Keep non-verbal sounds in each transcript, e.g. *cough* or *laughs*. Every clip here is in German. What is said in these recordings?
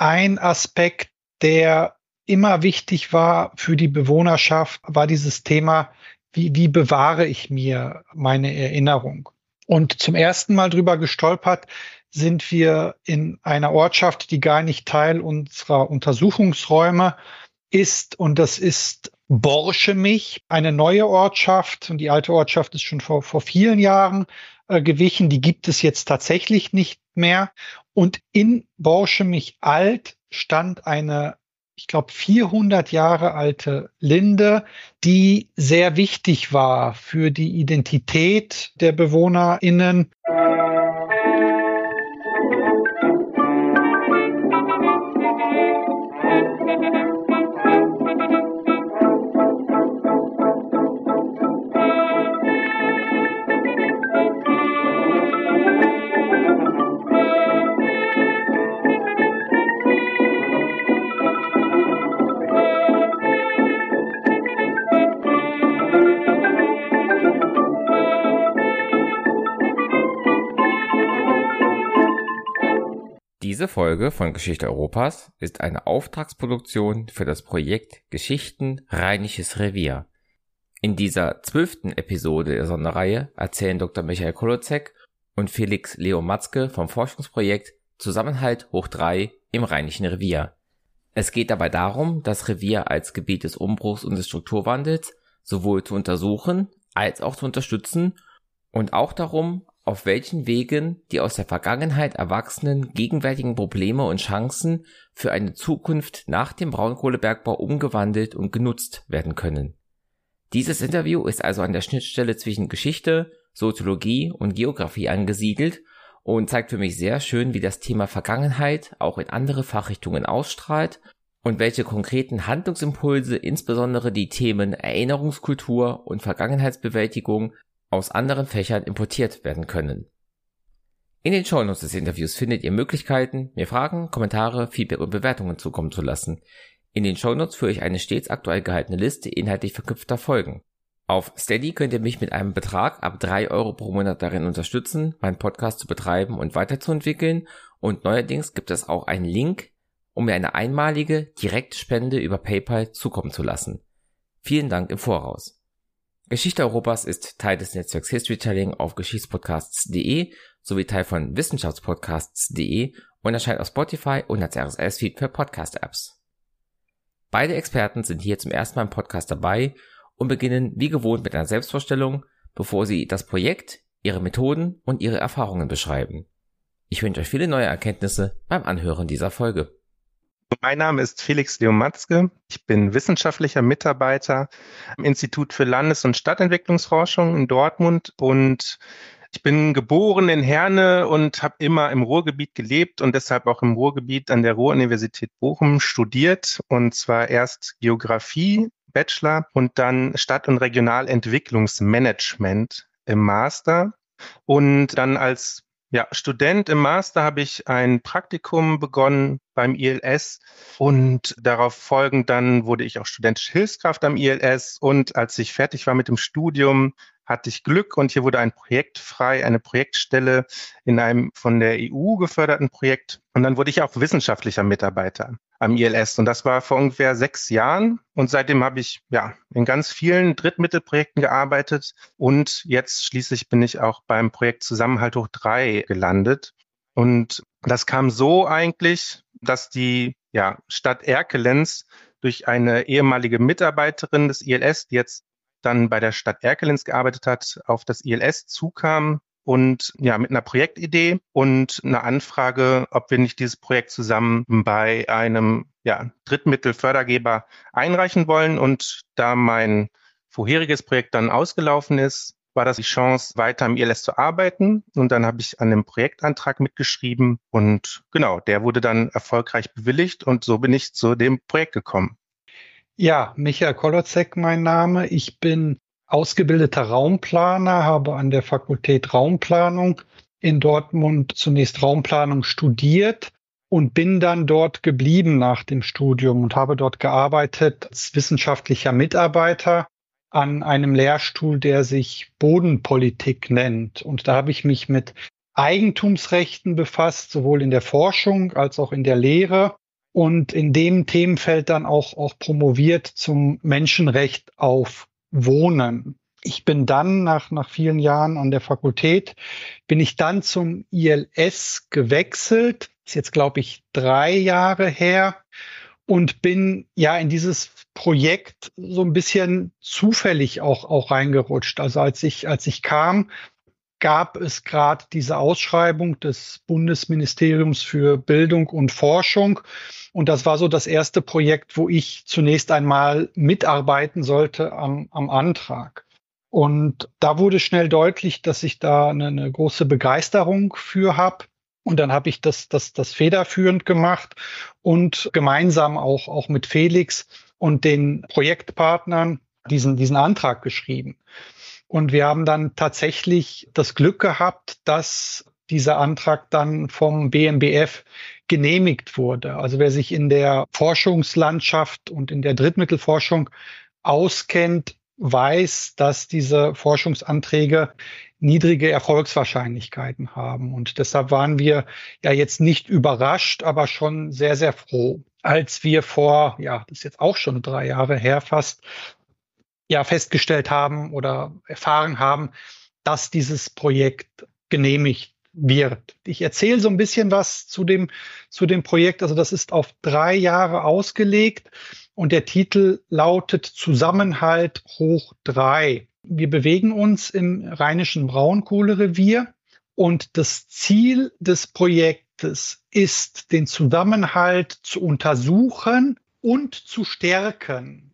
ein Aspekt, der immer wichtig war für die Bewohnerschaft, war dieses Thema, wie, wie bewahre ich mir meine Erinnerung? Und zum ersten Mal drüber gestolpert sind wir in einer Ortschaft, die gar nicht Teil unserer Untersuchungsräume ist. Und das ist Borschemich, eine neue Ortschaft. Und die alte Ortschaft ist schon vor, vor vielen Jahren äh, gewichen. Die gibt es jetzt tatsächlich nicht mehr. Und in Borschemich alt stand eine ich glaube, 400 Jahre alte Linde, die sehr wichtig war für die Identität der BewohnerInnen. Diese Folge von Geschichte Europas ist eine Auftragsproduktion für das Projekt Geschichten Rheinisches Revier. In dieser zwölften Episode der Sonderreihe erzählen Dr. Michael Kolozek und Felix Leo Matzke vom Forschungsprojekt Zusammenhalt hoch 3 im Rheinischen Revier. Es geht dabei darum, das Revier als Gebiet des Umbruchs und des Strukturwandels sowohl zu untersuchen als auch zu unterstützen und auch darum, auf welchen Wegen die aus der Vergangenheit erwachsenen gegenwärtigen Probleme und Chancen für eine Zukunft nach dem Braunkohlebergbau umgewandelt und genutzt werden können. Dieses Interview ist also an der Schnittstelle zwischen Geschichte, Soziologie und Geografie angesiedelt und zeigt für mich sehr schön, wie das Thema Vergangenheit auch in andere Fachrichtungen ausstrahlt und welche konkreten Handlungsimpulse insbesondere die Themen Erinnerungskultur und Vergangenheitsbewältigung aus anderen Fächern importiert werden können. In den Shownotes des Interviews findet ihr Möglichkeiten, mir Fragen, Kommentare, Feedback und Bewertungen zukommen zu lassen. In den Shownotes führe ich eine stets aktuell gehaltene Liste inhaltlich verknüpfter Folgen. Auf Steady könnt ihr mich mit einem Betrag ab drei Euro pro Monat darin unterstützen, meinen Podcast zu betreiben und weiterzuentwickeln und neuerdings gibt es auch einen Link, um mir eine einmalige Direktspende über PayPal zukommen zu lassen. Vielen Dank im Voraus. Geschichte Europas ist Teil des Netzwerks Historytelling auf geschichtspodcasts.de sowie Teil von wissenschaftspodcasts.de und erscheint auf Spotify und als RSS-Feed für Podcast-Apps. Beide Experten sind hier zum ersten Mal im Podcast dabei und beginnen wie gewohnt mit einer Selbstvorstellung, bevor sie das Projekt, ihre Methoden und ihre Erfahrungen beschreiben. Ich wünsche euch viele neue Erkenntnisse beim Anhören dieser Folge. Mein Name ist Felix Leomatzke. Ich bin wissenschaftlicher Mitarbeiter am Institut für Landes- und Stadtentwicklungsforschung in Dortmund und ich bin geboren in Herne und habe immer im Ruhrgebiet gelebt und deshalb auch im Ruhrgebiet an der Ruhr-Universität Bochum studiert und zwar erst Geografie, Bachelor und dann Stadt- und Regionalentwicklungsmanagement im Master und dann als ja, Student im Master habe ich ein Praktikum begonnen beim ILS und darauf folgend dann wurde ich auch studentische Hilfskraft am ILS und als ich fertig war mit dem Studium, hatte ich Glück und hier wurde ein Projekt frei, eine Projektstelle in einem von der EU geförderten Projekt und dann wurde ich auch wissenschaftlicher Mitarbeiter am ILS. Und das war vor ungefähr sechs Jahren. Und seitdem habe ich ja in ganz vielen Drittmittelprojekten gearbeitet. Und jetzt schließlich bin ich auch beim Projekt Zusammenhalt hoch drei gelandet. Und das kam so eigentlich, dass die ja, Stadt Erkelenz durch eine ehemalige Mitarbeiterin des ILS, die jetzt dann bei der Stadt Erkelenz gearbeitet hat, auf das ILS zukam und ja, mit einer Projektidee und einer Anfrage, ob wir nicht dieses Projekt zusammen bei einem ja, Drittmittelfördergeber einreichen wollen. Und da mein vorheriges Projekt dann ausgelaufen ist, war das die Chance, weiter am ILS zu arbeiten. Und dann habe ich an dem Projektantrag mitgeschrieben und genau, der wurde dann erfolgreich bewilligt und so bin ich zu dem Projekt gekommen. Ja, Michael Kolozek mein Name. Ich bin ausgebildeter Raumplaner, habe an der Fakultät Raumplanung in Dortmund zunächst Raumplanung studiert und bin dann dort geblieben nach dem Studium und habe dort gearbeitet als wissenschaftlicher Mitarbeiter an einem Lehrstuhl, der sich Bodenpolitik nennt. Und da habe ich mich mit Eigentumsrechten befasst, sowohl in der Forschung als auch in der Lehre und in dem Themenfeld dann auch, auch promoviert zum Menschenrecht auf Wohnen. Ich bin dann nach, nach vielen Jahren an der Fakultät, bin ich dann zum ILS gewechselt. Ist jetzt, glaube ich, drei Jahre her und bin ja in dieses Projekt so ein bisschen zufällig auch, auch reingerutscht. Also als ich, als ich kam, gab es gerade diese Ausschreibung des Bundesministeriums für Bildung und Forschung. Und das war so das erste Projekt, wo ich zunächst einmal mitarbeiten sollte am, am Antrag. Und da wurde schnell deutlich, dass ich da eine, eine große Begeisterung für habe. Und dann habe ich das, das, das federführend gemacht und gemeinsam auch, auch mit Felix und den Projektpartnern diesen, diesen Antrag geschrieben. Und wir haben dann tatsächlich das Glück gehabt, dass dieser Antrag dann vom BMBF genehmigt wurde. Also wer sich in der Forschungslandschaft und in der Drittmittelforschung auskennt, weiß, dass diese Forschungsanträge niedrige Erfolgswahrscheinlichkeiten haben. Und deshalb waren wir ja jetzt nicht überrascht, aber schon sehr, sehr froh, als wir vor, ja, das ist jetzt auch schon drei Jahre her fast, ja, festgestellt haben oder erfahren haben, dass dieses Projekt genehmigt wird. Ich erzähle so ein bisschen was zu dem, zu dem Projekt. Also das ist auf drei Jahre ausgelegt und der Titel lautet Zusammenhalt hoch drei. Wir bewegen uns im rheinischen Braunkohlerevier und das Ziel des Projektes ist, den Zusammenhalt zu untersuchen und zu stärken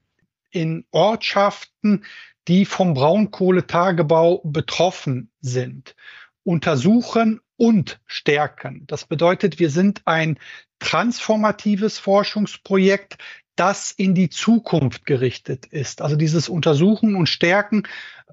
in Ortschaften, die vom Braunkohletagebau betroffen sind. Untersuchen und stärken. Das bedeutet, wir sind ein transformatives Forschungsprojekt, das in die Zukunft gerichtet ist. Also dieses Untersuchen und Stärken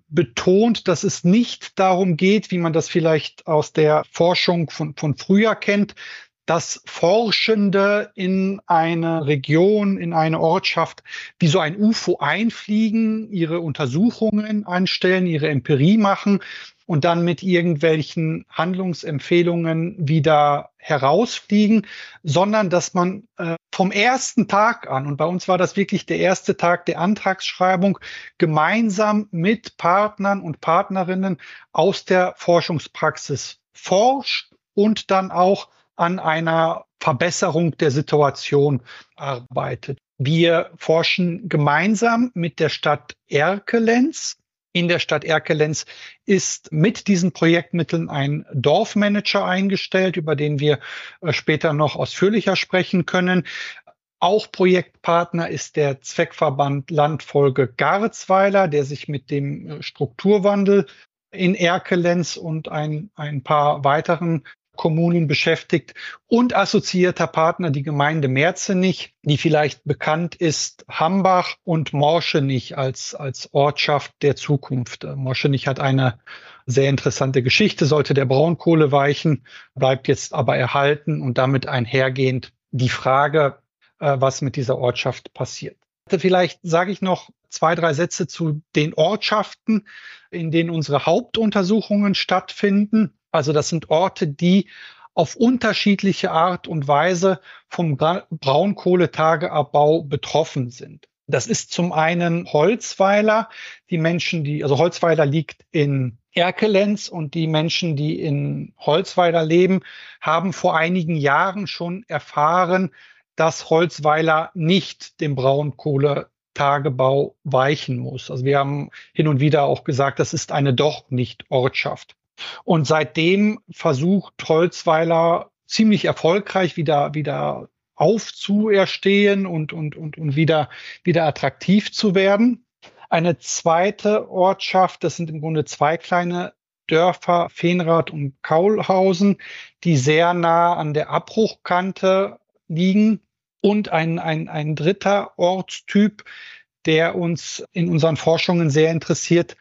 betont, dass es nicht darum geht, wie man das vielleicht aus der Forschung von, von früher kennt, dass Forschende in eine Region, in eine Ortschaft wie so ein UFO einfliegen, ihre Untersuchungen anstellen, ihre Empirie machen und dann mit irgendwelchen Handlungsempfehlungen wieder herausfliegen, sondern dass man äh, vom ersten Tag an, und bei uns war das wirklich der erste Tag der Antragsschreibung, gemeinsam mit Partnern und Partnerinnen aus der Forschungspraxis forscht und dann auch an einer Verbesserung der Situation arbeitet. Wir forschen gemeinsam mit der Stadt Erkelenz in der Stadt Erkelenz ist mit diesen Projektmitteln ein Dorfmanager eingestellt, über den wir äh, später noch ausführlicher sprechen können. Auch Projektpartner ist der Zweckverband Landfolge Garzweiler, der sich mit dem äh, Strukturwandel in Erkelenz und ein, ein paar weiteren Kommunen beschäftigt und assoziierter Partner die Gemeinde Merzenich, die vielleicht bekannt ist, Hambach und Morschenich als, als Ortschaft der Zukunft. Morschenich hat eine sehr interessante Geschichte, sollte der Braunkohle weichen, bleibt jetzt aber erhalten und damit einhergehend die Frage, äh, was mit dieser Ortschaft passiert. Vielleicht sage ich noch zwei, drei Sätze zu den Ortschaften, in denen unsere Hauptuntersuchungen stattfinden. Also das sind Orte, die auf unterschiedliche Art und Weise vom Braunkohletageabbau betroffen sind. Das ist zum einen Holzweiler. Die Menschen, die, also Holzweiler liegt in Erkelenz und die Menschen, die in Holzweiler leben, haben vor einigen Jahren schon erfahren, dass Holzweiler nicht dem Braunkohletagebau weichen muss. Also wir haben hin und wieder auch gesagt, das ist eine doch nicht Ortschaft. Und seitdem versucht Holzweiler ziemlich erfolgreich wieder, wieder aufzuerstehen und, und, und, und wieder, wieder attraktiv zu werden. Eine zweite Ortschaft, das sind im Grunde zwei kleine Dörfer, Feenrad und Kaulhausen, die sehr nah an der Abbruchkante liegen. Und ein, ein, ein dritter Ortstyp, der uns in unseren Forschungen sehr interessiert,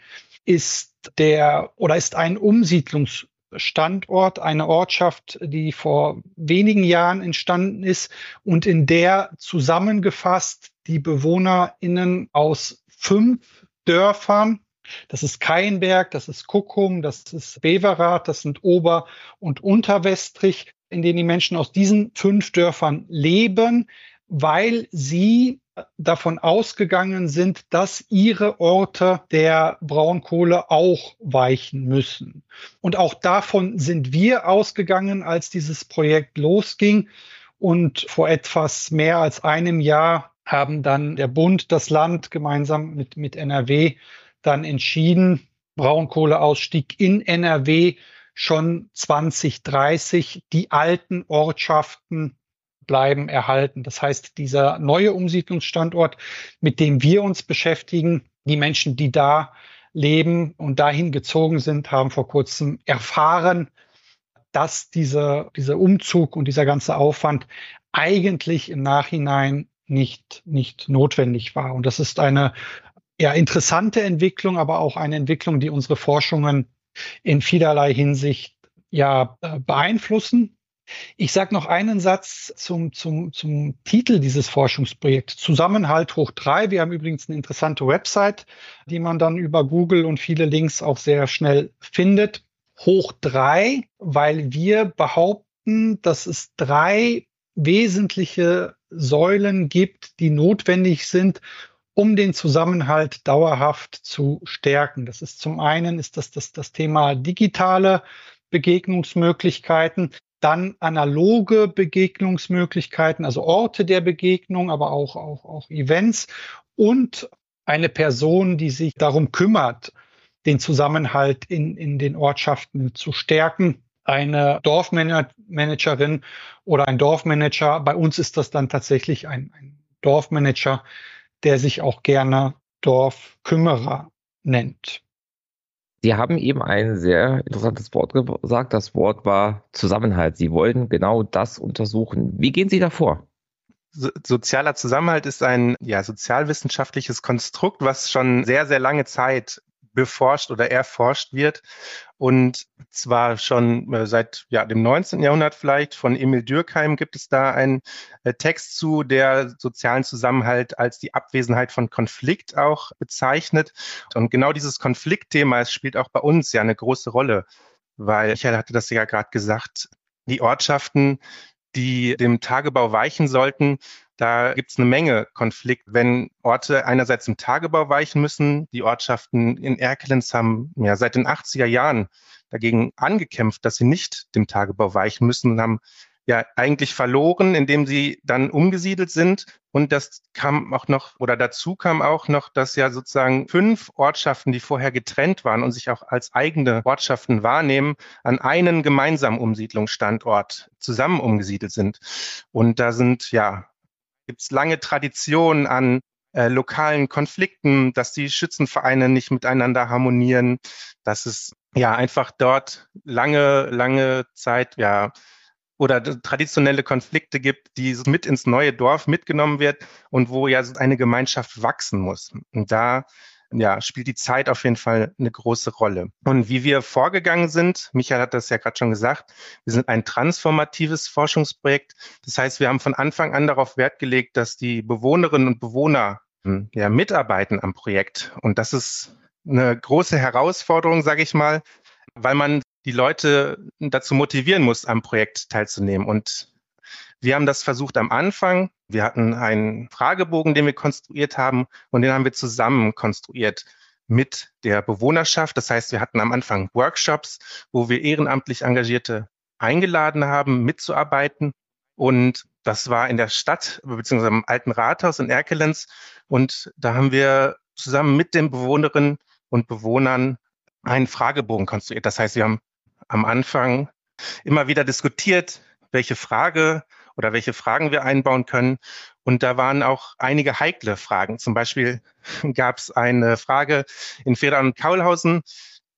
ist der oder ist ein Umsiedlungsstandort, eine Ortschaft, die vor wenigen Jahren entstanden ist und in der zusammengefasst die BewohnerInnen aus fünf Dörfern. Das ist Keinberg, das ist Kuckum, das ist Beverath, das sind Ober- und Unterwestrich, in denen die Menschen aus diesen fünf Dörfern leben, weil sie davon ausgegangen sind, dass ihre Orte der Braunkohle auch weichen müssen. Und auch davon sind wir ausgegangen, als dieses Projekt losging. Und vor etwas mehr als einem Jahr haben dann der Bund, das Land gemeinsam mit, mit NRW dann entschieden, Braunkohleausstieg in NRW schon 2030 die alten Ortschaften bleiben erhalten. Das heißt, dieser neue Umsiedlungsstandort, mit dem wir uns beschäftigen, die Menschen, die da leben und dahin gezogen sind, haben vor kurzem erfahren, dass dieser, dieser Umzug und dieser ganze Aufwand eigentlich im Nachhinein nicht, nicht notwendig war. Und das ist eine ja, interessante Entwicklung, aber auch eine Entwicklung, die unsere Forschungen in vielerlei Hinsicht ja äh, beeinflussen. Ich sage noch einen Satz zum, zum, zum Titel dieses Forschungsprojekts. Zusammenhalt hoch drei. Wir haben übrigens eine interessante Website, die man dann über Google und viele Links auch sehr schnell findet. Hoch drei, weil wir behaupten, dass es drei wesentliche Säulen gibt, die notwendig sind, um den Zusammenhalt dauerhaft zu stärken. Das ist zum einen ist das das, das Thema digitale Begegnungsmöglichkeiten, dann analoge Begegnungsmöglichkeiten, also Orte der Begegnung, aber auch, auch, auch Events und eine Person, die sich darum kümmert, den Zusammenhalt in, in den Ortschaften zu stärken. Eine Dorfmanagerin oder ein Dorfmanager. Bei uns ist das dann tatsächlich ein, ein Dorfmanager, der sich auch gerne Dorfkümmerer nennt. Sie haben eben ein sehr interessantes Wort gesagt. Das Wort war Zusammenhalt. Sie wollten genau das untersuchen. Wie gehen Sie davor? So, sozialer Zusammenhalt ist ein ja, sozialwissenschaftliches Konstrukt, was schon sehr, sehr lange Zeit beforscht oder erforscht wird. Und zwar schon äh, seit ja, dem 19. Jahrhundert vielleicht. Von Emil Dürkheim gibt es da einen äh, Text zu, der sozialen Zusammenhalt als die Abwesenheit von Konflikt auch bezeichnet. Und genau dieses Konfliktthema spielt auch bei uns ja eine große Rolle, weil Michael hatte das ja gerade gesagt, die Ortschaften, die dem Tagebau weichen sollten, da gibt es eine Menge Konflikt, wenn Orte einerseits im Tagebau weichen müssen. Die Ortschaften in Erkelenz haben ja seit den 80er Jahren dagegen angekämpft, dass sie nicht dem Tagebau weichen müssen und haben ja eigentlich verloren, indem sie dann umgesiedelt sind. Und das kam auch noch, oder dazu kam auch noch, dass ja sozusagen fünf Ortschaften, die vorher getrennt waren und sich auch als eigene Ortschaften wahrnehmen, an einen gemeinsamen Umsiedlungsstandort zusammen umgesiedelt sind. Und da sind ja gibt es lange Traditionen an äh, lokalen Konflikten, dass die Schützenvereine nicht miteinander harmonieren, dass es ja einfach dort lange, lange Zeit ja oder traditionelle Konflikte gibt, die mit ins neue Dorf mitgenommen wird und wo ja eine Gemeinschaft wachsen muss. Und da ja, spielt die Zeit auf jeden Fall eine große Rolle. Und wie wir vorgegangen sind, Michael hat das ja gerade schon gesagt, wir sind ein transformatives Forschungsprojekt. Das heißt, wir haben von Anfang an darauf Wert gelegt, dass die Bewohnerinnen und Bewohner hm, ja, mitarbeiten am Projekt. Und das ist eine große Herausforderung, sage ich mal, weil man die Leute dazu motivieren muss, am Projekt teilzunehmen. Und wir haben das versucht am Anfang. Wir hatten einen Fragebogen, den wir konstruiert haben und den haben wir zusammen konstruiert mit der Bewohnerschaft. Das heißt, wir hatten am Anfang Workshops, wo wir ehrenamtlich Engagierte eingeladen haben, mitzuarbeiten. Und das war in der Stadt, beziehungsweise im alten Rathaus in Erkelenz. Und da haben wir zusammen mit den Bewohnerinnen und Bewohnern einen Fragebogen konstruiert. Das heißt, wir haben am Anfang immer wieder diskutiert, welche Frage oder welche Fragen wir einbauen können. Und da waren auch einige heikle Fragen. Zum Beispiel *laughs* gab es eine Frage in Federn und Kaulhausen.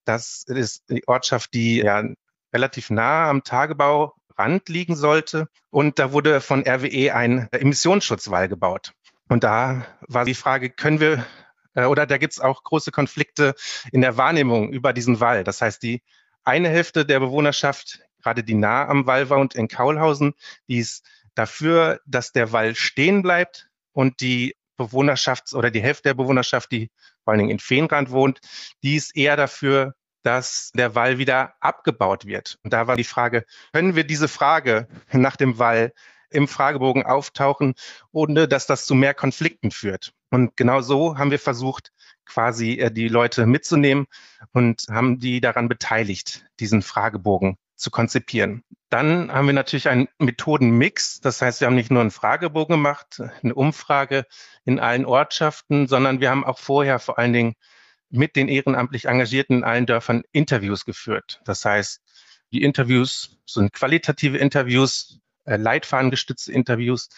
Das ist die Ortschaft, die ja relativ nah am Tagebaurand liegen sollte. Und da wurde von RWE ein Emissionsschutzwall gebaut. Und da war die Frage, können wir, äh, oder da gibt es auch große Konflikte in der Wahrnehmung über diesen Wall. Das heißt, die eine Hälfte der Bewohnerschaft gerade die nah am Wall wohnt in Kaulhausen, die ist dafür, dass der Wall stehen bleibt und die Bewohnerschaft oder die Hälfte der Bewohnerschaft, die vor allen Dingen in Feenrand wohnt, die ist eher dafür, dass der Wall wieder abgebaut wird. Und da war die Frage, können wir diese Frage nach dem Wall im Fragebogen auftauchen, ohne dass das zu mehr Konflikten führt. Und genau so haben wir versucht, quasi äh, die Leute mitzunehmen und haben die daran beteiligt, diesen Fragebogen zu konzipieren. Dann haben wir natürlich einen Methodenmix. Das heißt, wir haben nicht nur einen Fragebogen gemacht, eine Umfrage in allen Ortschaften, sondern wir haben auch vorher vor allen Dingen mit den ehrenamtlich Engagierten in allen Dörfern Interviews geführt. Das heißt, die Interviews sind qualitative Interviews, leitfadengestützte Interviews,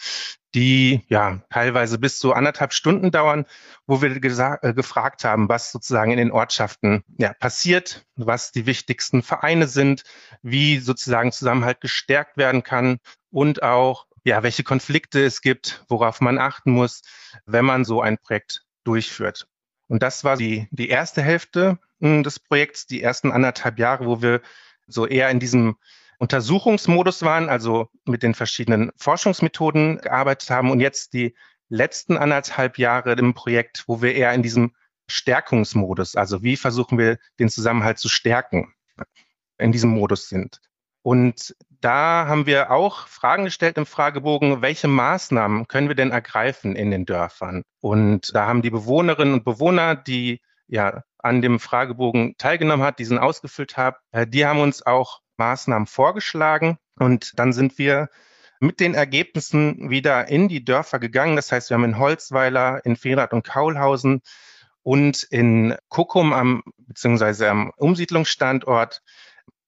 die ja teilweise bis zu anderthalb Stunden dauern, wo wir äh, gefragt haben, was sozusagen in den Ortschaften ja, passiert, was die wichtigsten Vereine sind, wie sozusagen Zusammenhalt gestärkt werden kann und auch ja, welche Konflikte es gibt, worauf man achten muss, wenn man so ein Projekt durchführt. Und das war die, die erste Hälfte hm, des Projekts, die ersten anderthalb Jahre, wo wir so eher in diesem Untersuchungsmodus waren, also mit den verschiedenen Forschungsmethoden gearbeitet haben und jetzt die letzten anderthalb Jahre im Projekt, wo wir eher in diesem Stärkungsmodus, also wie versuchen wir den Zusammenhalt zu stärken, in diesem Modus sind. Und da haben wir auch Fragen gestellt im Fragebogen, welche Maßnahmen können wir denn ergreifen in den Dörfern? Und da haben die Bewohnerinnen und Bewohner, die ja an dem Fragebogen teilgenommen hat, diesen ausgefüllt haben, äh, die haben uns auch Maßnahmen vorgeschlagen und dann sind wir mit den Ergebnissen wieder in die Dörfer gegangen. Das heißt, wir haben in Holzweiler, in Fehrath und Kaulhausen und in Kuckum am, beziehungsweise am Umsiedlungsstandort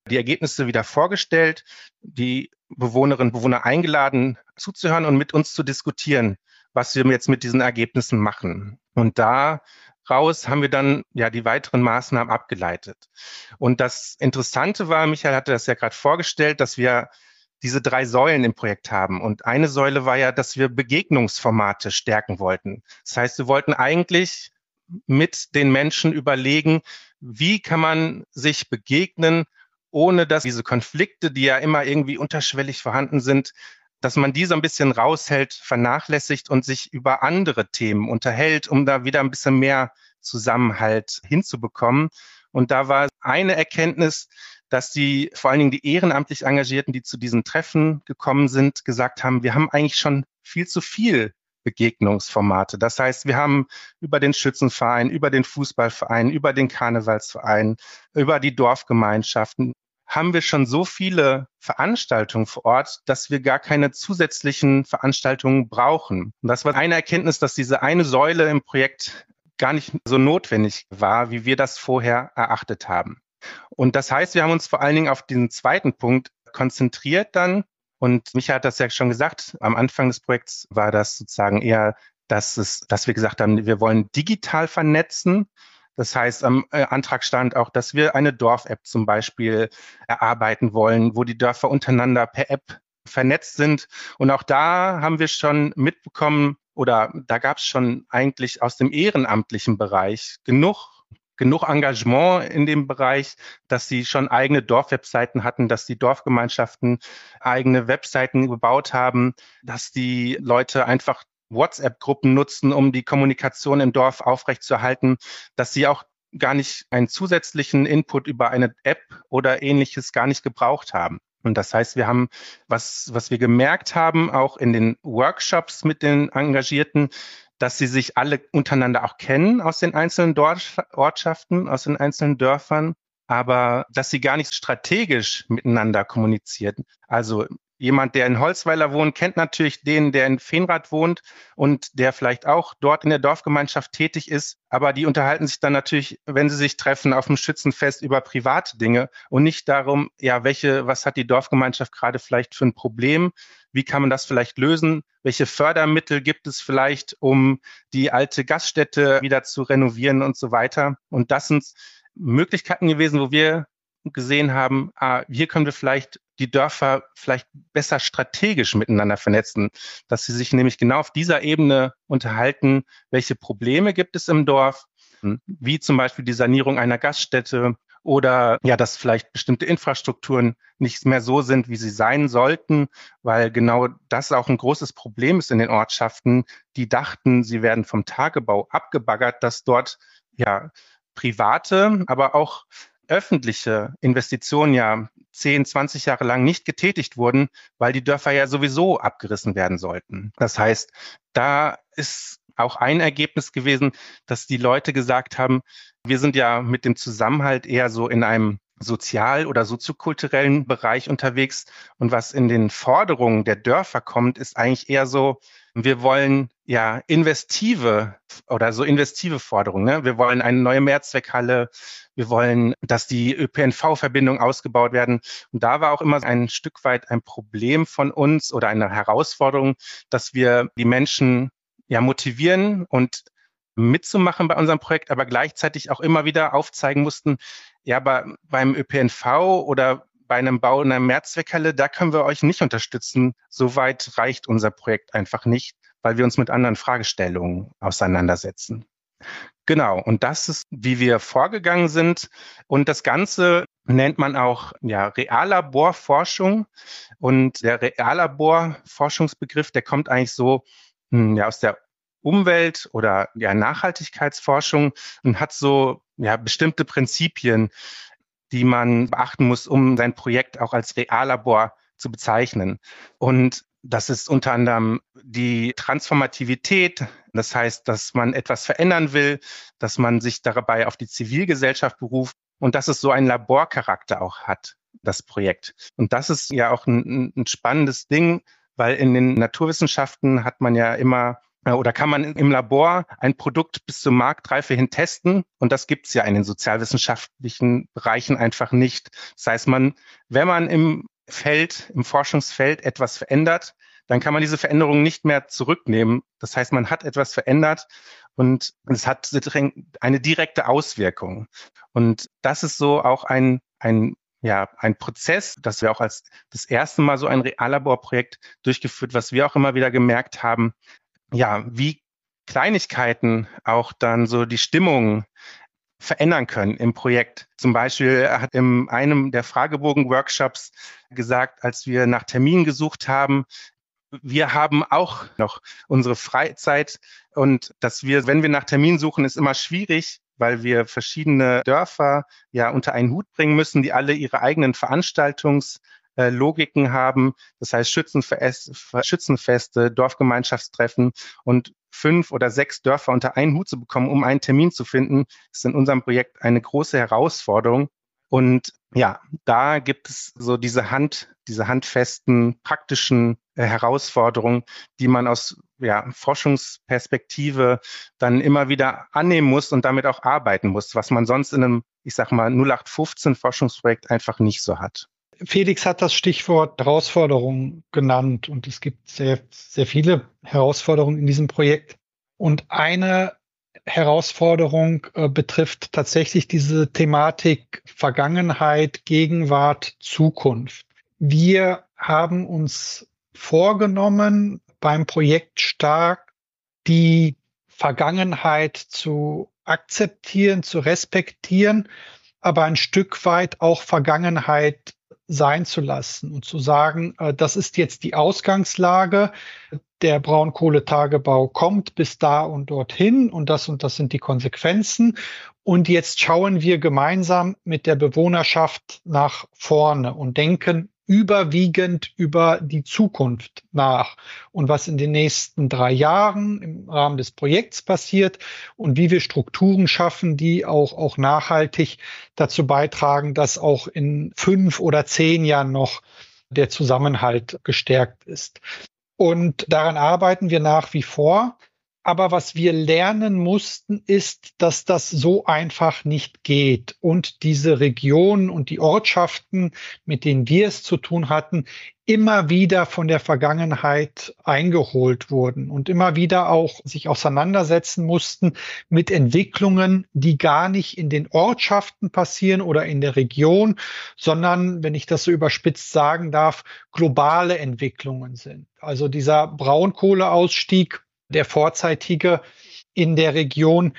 die Ergebnisse wieder vorgestellt, die Bewohnerinnen und Bewohner eingeladen zuzuhören und mit uns zu diskutieren, was wir jetzt mit diesen Ergebnissen machen. Und da raus haben wir dann ja die weiteren Maßnahmen abgeleitet. Und das Interessante war, Michael hatte das ja gerade vorgestellt, dass wir diese drei Säulen im Projekt haben. Und eine Säule war ja, dass wir Begegnungsformate stärken wollten. Das heißt, wir wollten eigentlich mit den Menschen überlegen, wie kann man sich begegnen, ohne dass diese Konflikte, die ja immer irgendwie unterschwellig vorhanden sind, dass man die so ein bisschen raushält, vernachlässigt und sich über andere Themen unterhält, um da wieder ein bisschen mehr Zusammenhalt hinzubekommen. Und da war eine Erkenntnis, dass die, vor allen Dingen die ehrenamtlich Engagierten, die zu diesen Treffen gekommen sind, gesagt haben, wir haben eigentlich schon viel zu viel Begegnungsformate. Das heißt, wir haben über den Schützenverein, über den Fußballverein, über den Karnevalsverein, über die Dorfgemeinschaften haben wir schon so viele Veranstaltungen vor Ort, dass wir gar keine zusätzlichen Veranstaltungen brauchen. Und das war eine Erkenntnis, dass diese eine Säule im Projekt gar nicht so notwendig war, wie wir das vorher erachtet haben. Und das heißt, wir haben uns vor allen Dingen auf diesen zweiten Punkt konzentriert dann. Und Micha hat das ja schon gesagt, am Anfang des Projekts war das sozusagen eher, dass, es, dass wir gesagt haben, wir wollen digital vernetzen. Das heißt, am äh, Antrag stand auch, dass wir eine Dorf-App zum Beispiel erarbeiten wollen, wo die Dörfer untereinander per App vernetzt sind. Und auch da haben wir schon mitbekommen, oder da gab es schon eigentlich aus dem ehrenamtlichen Bereich genug genug Engagement in dem Bereich, dass sie schon eigene Dorfwebseiten hatten, dass die Dorfgemeinschaften eigene Webseiten gebaut haben, dass die Leute einfach WhatsApp-Gruppen nutzen, um die Kommunikation im Dorf aufrechtzuerhalten, dass sie auch gar nicht einen zusätzlichen Input über eine App oder ähnliches gar nicht gebraucht haben. Und das heißt, wir haben, was, was wir gemerkt haben, auch in den Workshops mit den Engagierten, dass sie sich alle untereinander auch kennen aus den einzelnen Ortschaften, aus den einzelnen Dörfern, aber dass sie gar nicht strategisch miteinander kommunizieren. Also jemand, der in Holzweiler wohnt, kennt natürlich den, der in Feenrad wohnt und der vielleicht auch dort in der Dorfgemeinschaft tätig ist. Aber die unterhalten sich dann natürlich, wenn sie sich treffen, auf dem Schützenfest über private Dinge und nicht darum, ja, welche, was hat die Dorfgemeinschaft gerade vielleicht für ein Problem? Wie kann man das vielleicht lösen? Welche Fördermittel gibt es vielleicht, um die alte Gaststätte wieder zu renovieren und so weiter? Und das sind Möglichkeiten gewesen, wo wir gesehen haben, ah, hier können wir vielleicht die Dörfer vielleicht besser strategisch miteinander vernetzen, dass sie sich nämlich genau auf dieser Ebene unterhalten, welche Probleme gibt es im Dorf, hm, wie zum Beispiel die Sanierung einer Gaststätte oder ja, dass vielleicht bestimmte Infrastrukturen nicht mehr so sind, wie sie sein sollten, weil genau das auch ein großes Problem ist in den Ortschaften, die dachten, sie werden vom Tagebau abgebaggert, dass dort ja private, aber auch öffentliche Investitionen ja 10, 20 Jahre lang nicht getätigt wurden, weil die Dörfer ja sowieso abgerissen werden sollten. Das heißt, da ist auch ein Ergebnis gewesen, dass die Leute gesagt haben, wir sind ja mit dem Zusammenhalt eher so in einem sozial- oder soziokulturellen Bereich unterwegs. Und was in den Forderungen der Dörfer kommt, ist eigentlich eher so, wir wollen ja investive oder so investive Forderungen. Ne? Wir wollen eine neue Mehrzweckhalle. Wir wollen, dass die ÖPNV-Verbindungen ausgebaut werden. Und da war auch immer ein Stück weit ein Problem von uns oder eine Herausforderung, dass wir die Menschen ja motivieren und mitzumachen bei unserem Projekt, aber gleichzeitig auch immer wieder aufzeigen mussten, ja, aber beim ÖPNV oder bei einem Bau in einer Mehrzweckhalle, da können wir euch nicht unterstützen. Soweit reicht unser Projekt einfach nicht, weil wir uns mit anderen Fragestellungen auseinandersetzen. Genau, und das ist, wie wir vorgegangen sind. Und das Ganze nennt man auch ja, Reallaborforschung. Und der Reallaborforschungsbegriff, der kommt eigentlich so hm, ja, aus der Umwelt- oder ja, Nachhaltigkeitsforschung und hat so ja, bestimmte Prinzipien, die man beachten muss, um sein Projekt auch als Reallabor zu bezeichnen. Und das ist unter anderem die Transformativität. Das heißt, dass man etwas verändern will, dass man sich dabei auf die Zivilgesellschaft beruft und dass es so einen Laborcharakter auch hat, das Projekt. Und das ist ja auch ein, ein spannendes Ding, weil in den Naturwissenschaften hat man ja immer äh, oder kann man im Labor ein Produkt bis zur Marktreife hin testen? Und das gibt es ja in den sozialwissenschaftlichen Bereichen einfach nicht. Das heißt, man, wenn man im Feld, im Forschungsfeld etwas verändert, dann kann man diese Veränderung nicht mehr zurücknehmen. Das heißt, man hat etwas verändert und es hat eine direkte Auswirkung. Und das ist so auch ein, ein ja, ein Prozess, das wir auch als das erste Mal so ein Reallaborprojekt durchgeführt, was wir auch immer wieder gemerkt haben, ja, wie Kleinigkeiten auch dann so die Stimmung verändern können im Projekt. Zum Beispiel hat in einem der Fragebogen-Workshops gesagt, als wir nach Terminen gesucht haben, wir haben auch noch unsere Freizeit und dass wir, wenn wir nach Terminen suchen, ist immer schwierig, weil wir verschiedene Dörfer ja unter einen Hut bringen müssen, die alle ihre eigenen Veranstaltungs äh, Logiken haben. Das heißt Schützenfeste, Dorfgemeinschaftstreffen und fünf oder sechs Dörfer unter einen Hut zu bekommen, um einen Termin zu finden, ist in unserem Projekt eine große Herausforderung. Und ja, da gibt es so diese Hand, diese handfesten, praktischen äh, Herausforderungen, die man aus ja, Forschungsperspektive dann immer wieder annehmen muss und damit auch arbeiten muss, was man sonst in einem, ich sag mal, 0815 Forschungsprojekt einfach nicht so hat. Felix hat das Stichwort Herausforderungen genannt und es gibt sehr, sehr viele Herausforderungen in diesem Projekt. Und eine Herausforderung äh, betrifft tatsächlich diese Thematik Vergangenheit, Gegenwart, Zukunft. Wir haben uns vorgenommen, beim Projekt stark die Vergangenheit zu akzeptieren, zu respektieren, aber ein Stück weit auch Vergangenheit sein zu lassen und zu sagen, äh, das ist jetzt die Ausgangslage, der Braunkohletagebau kommt bis da und dorthin und das und das sind die Konsequenzen. Und jetzt schauen wir gemeinsam mit der Bewohnerschaft nach vorne und denken überwiegend über die Zukunft nach und was in den nächsten drei Jahren im Rahmen des Projekts passiert und wie wir Strukturen schaffen, die auch, auch nachhaltig dazu beitragen, dass auch in fünf oder zehn Jahren noch der Zusammenhalt gestärkt ist. Und daran arbeiten wir nach wie vor. Aber was wir lernen mussten, ist, dass das so einfach nicht geht. Und diese Regionen und die Ortschaften, mit denen wir es zu tun hatten, immer wieder von der Vergangenheit eingeholt wurden und immer wieder auch sich auseinandersetzen mussten mit Entwicklungen, die gar nicht in den Ortschaften passieren oder in der Region, sondern, wenn ich das so überspitzt sagen darf, globale Entwicklungen sind. Also dieser Braunkohleausstieg der vorzeitige in der Region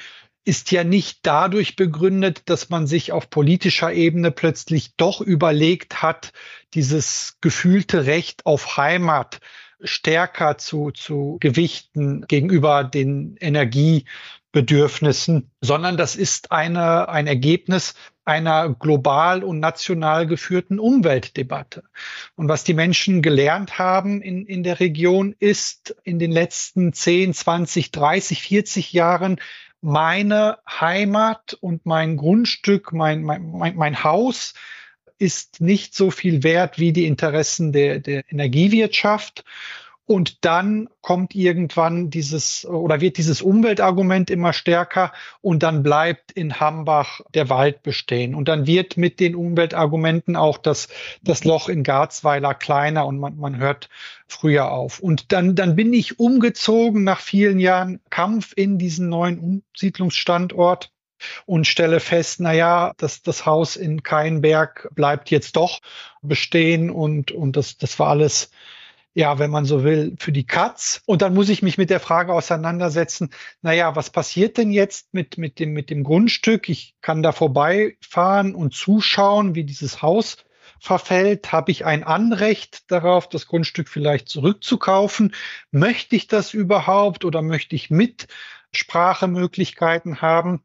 ist ja nicht dadurch begründet, dass man sich auf politischer Ebene plötzlich doch überlegt hat, dieses gefühlte Recht auf Heimat stärker zu, zu gewichten gegenüber den Energie Bedürfnissen, sondern das ist eine, ein Ergebnis einer global und national geführten Umweltdebatte. Und was die Menschen gelernt haben in, in der Region ist in den letzten 10, 20, 30, 40 Jahren, meine Heimat und mein Grundstück, mein, mein, mein, Haus ist nicht so viel wert wie die Interessen der, der Energiewirtschaft. Und dann kommt irgendwann dieses oder wird dieses Umweltargument immer stärker und dann bleibt in Hambach der Wald bestehen. Und dann wird mit den Umweltargumenten auch das, das Loch in Garzweiler kleiner und man, man hört früher auf. Und dann, dann bin ich umgezogen nach vielen Jahren Kampf in diesen neuen Umsiedlungsstandort und stelle fest, na ja, das, das Haus in Keinberg bleibt jetzt doch bestehen und, und das, das war alles ja, wenn man so will, für die Katz. Und dann muss ich mich mit der Frage auseinandersetzen, naja, was passiert denn jetzt mit, mit, dem, mit dem Grundstück? Ich kann da vorbeifahren und zuschauen, wie dieses Haus verfällt. Habe ich ein Anrecht darauf, das Grundstück vielleicht zurückzukaufen? Möchte ich das überhaupt oder möchte ich Mitsprachemöglichkeiten haben?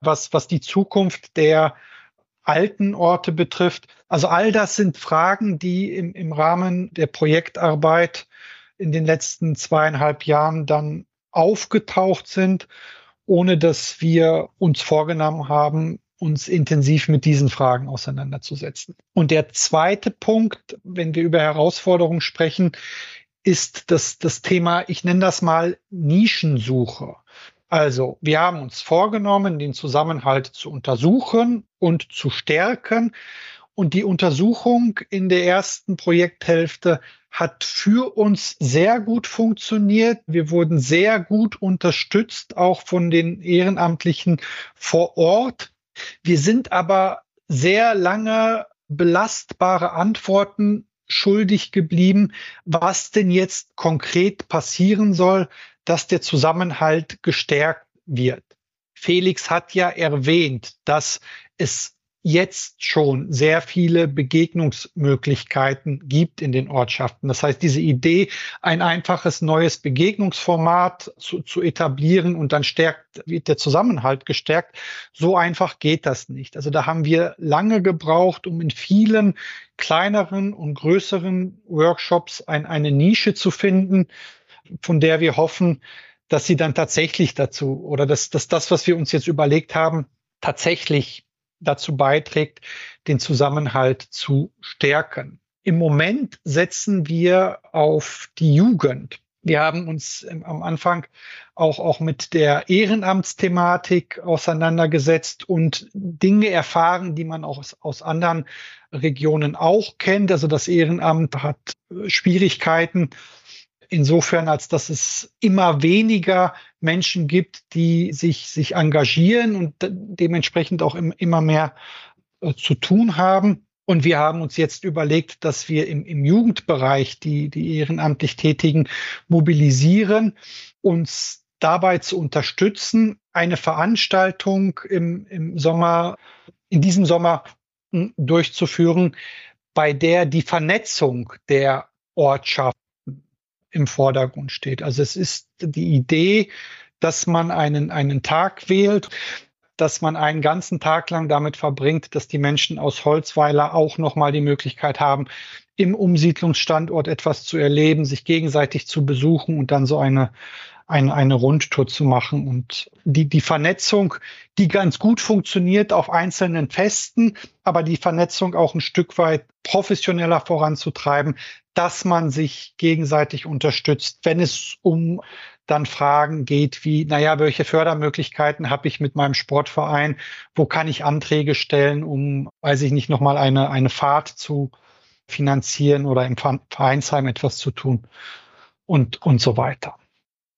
Was, was die Zukunft der alten Orte betrifft. Also all das sind Fragen, die im, im Rahmen der Projektarbeit in den letzten zweieinhalb Jahren dann aufgetaucht sind, ohne dass wir uns vorgenommen haben, uns intensiv mit diesen Fragen auseinanderzusetzen. Und der zweite Punkt, wenn wir über Herausforderungen sprechen, ist das, das Thema, ich nenne das mal Nischensuche. Also, wir haben uns vorgenommen, den Zusammenhalt zu untersuchen und zu stärken. Und die Untersuchung in der ersten Projekthälfte hat für uns sehr gut funktioniert. Wir wurden sehr gut unterstützt, auch von den Ehrenamtlichen vor Ort. Wir sind aber sehr lange belastbare Antworten schuldig geblieben, was denn jetzt konkret passieren soll, dass der Zusammenhalt gestärkt wird. Felix hat ja erwähnt, dass es jetzt schon sehr viele Begegnungsmöglichkeiten gibt in den Ortschaften. Das heißt, diese Idee, ein einfaches neues Begegnungsformat zu, zu etablieren und dann stärkt, wird der Zusammenhalt gestärkt, so einfach geht das nicht. Also da haben wir lange gebraucht, um in vielen kleineren und größeren Workshops ein, eine Nische zu finden, von der wir hoffen, dass sie dann tatsächlich dazu oder dass, dass das, was wir uns jetzt überlegt haben, tatsächlich dazu beiträgt, den Zusammenhalt zu stärken. Im Moment setzen wir auf die Jugend. Wir haben uns am Anfang auch, auch mit der Ehrenamtsthematik auseinandergesetzt und Dinge erfahren, die man auch aus, aus anderen Regionen auch kennt. Also das Ehrenamt hat Schwierigkeiten, insofern, als dass es immer weniger Menschen gibt, die sich, sich engagieren und dementsprechend auch im, immer mehr äh, zu tun haben. Und wir haben uns jetzt überlegt, dass wir im, im Jugendbereich die, die ehrenamtlich Tätigen mobilisieren, uns dabei zu unterstützen, eine Veranstaltung im, im Sommer, in diesem Sommer durchzuführen, bei der die Vernetzung der Ortschaft im Vordergrund steht. Also es ist die Idee, dass man einen, einen Tag wählt, dass man einen ganzen Tag lang damit verbringt, dass die Menschen aus Holzweiler auch nochmal die Möglichkeit haben, im Umsiedlungsstandort etwas zu erleben, sich gegenseitig zu besuchen und dann so eine, eine, eine Rundtour zu machen. Und die, die Vernetzung, die ganz gut funktioniert auf einzelnen Festen, aber die Vernetzung auch ein Stück weit professioneller voranzutreiben, dass man sich gegenseitig unterstützt, wenn es um dann Fragen geht wie, naja, welche Fördermöglichkeiten habe ich mit meinem Sportverein? Wo kann ich Anträge stellen, um, weiß ich nicht, nochmal eine, eine Fahrt zu finanzieren oder im Vereinsheim etwas zu tun und, und so weiter.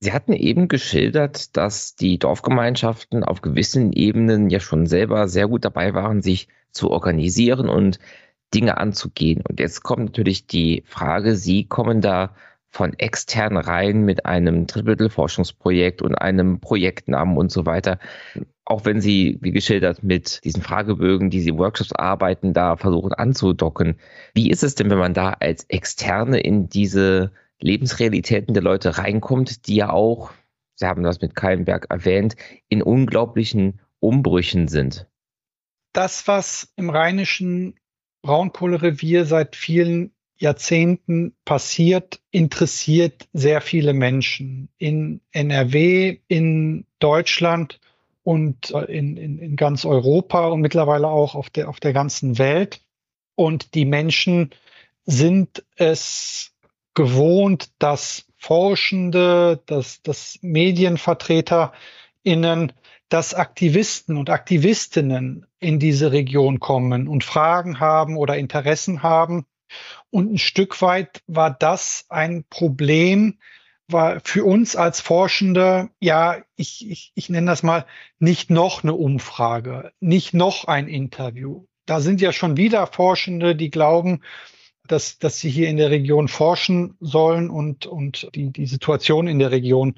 Sie hatten eben geschildert, dass die Dorfgemeinschaften auf gewissen Ebenen ja schon selber sehr gut dabei waren, sich zu organisieren und Dinge anzugehen. Und jetzt kommt natürlich die Frage, Sie kommen da von extern rein mit einem Drittelforschungsprojekt und einem Projektnamen und so weiter. Auch wenn Sie, wie geschildert, mit diesen Fragebögen, die Sie Workshops arbeiten, da versuchen anzudocken. Wie ist es denn, wenn man da als Externe in diese Lebensrealitäten der Leute reinkommt, die ja auch Sie haben das mit Kallenberg erwähnt, in unglaublichen Umbrüchen sind. Das, was im rheinischen Braunkohlerevier seit vielen Jahrzehnten passiert, interessiert sehr viele Menschen in NRW, in Deutschland und äh, in, in, in ganz Europa und mittlerweile auch auf der, auf der ganzen Welt. Und die Menschen sind es gewohnt, dass Forschende, dass, dass MedienvertreterInnen, dass Aktivisten und Aktivistinnen in diese Region kommen und Fragen haben oder Interessen haben. Und ein Stück weit war das ein Problem, war für uns als Forschende, ja, ich, ich, ich nenne das mal, nicht noch eine Umfrage, nicht noch ein Interview. Da sind ja schon wieder Forschende, die glauben, dass, dass sie hier in der Region forschen sollen und, und die, die Situation in der Region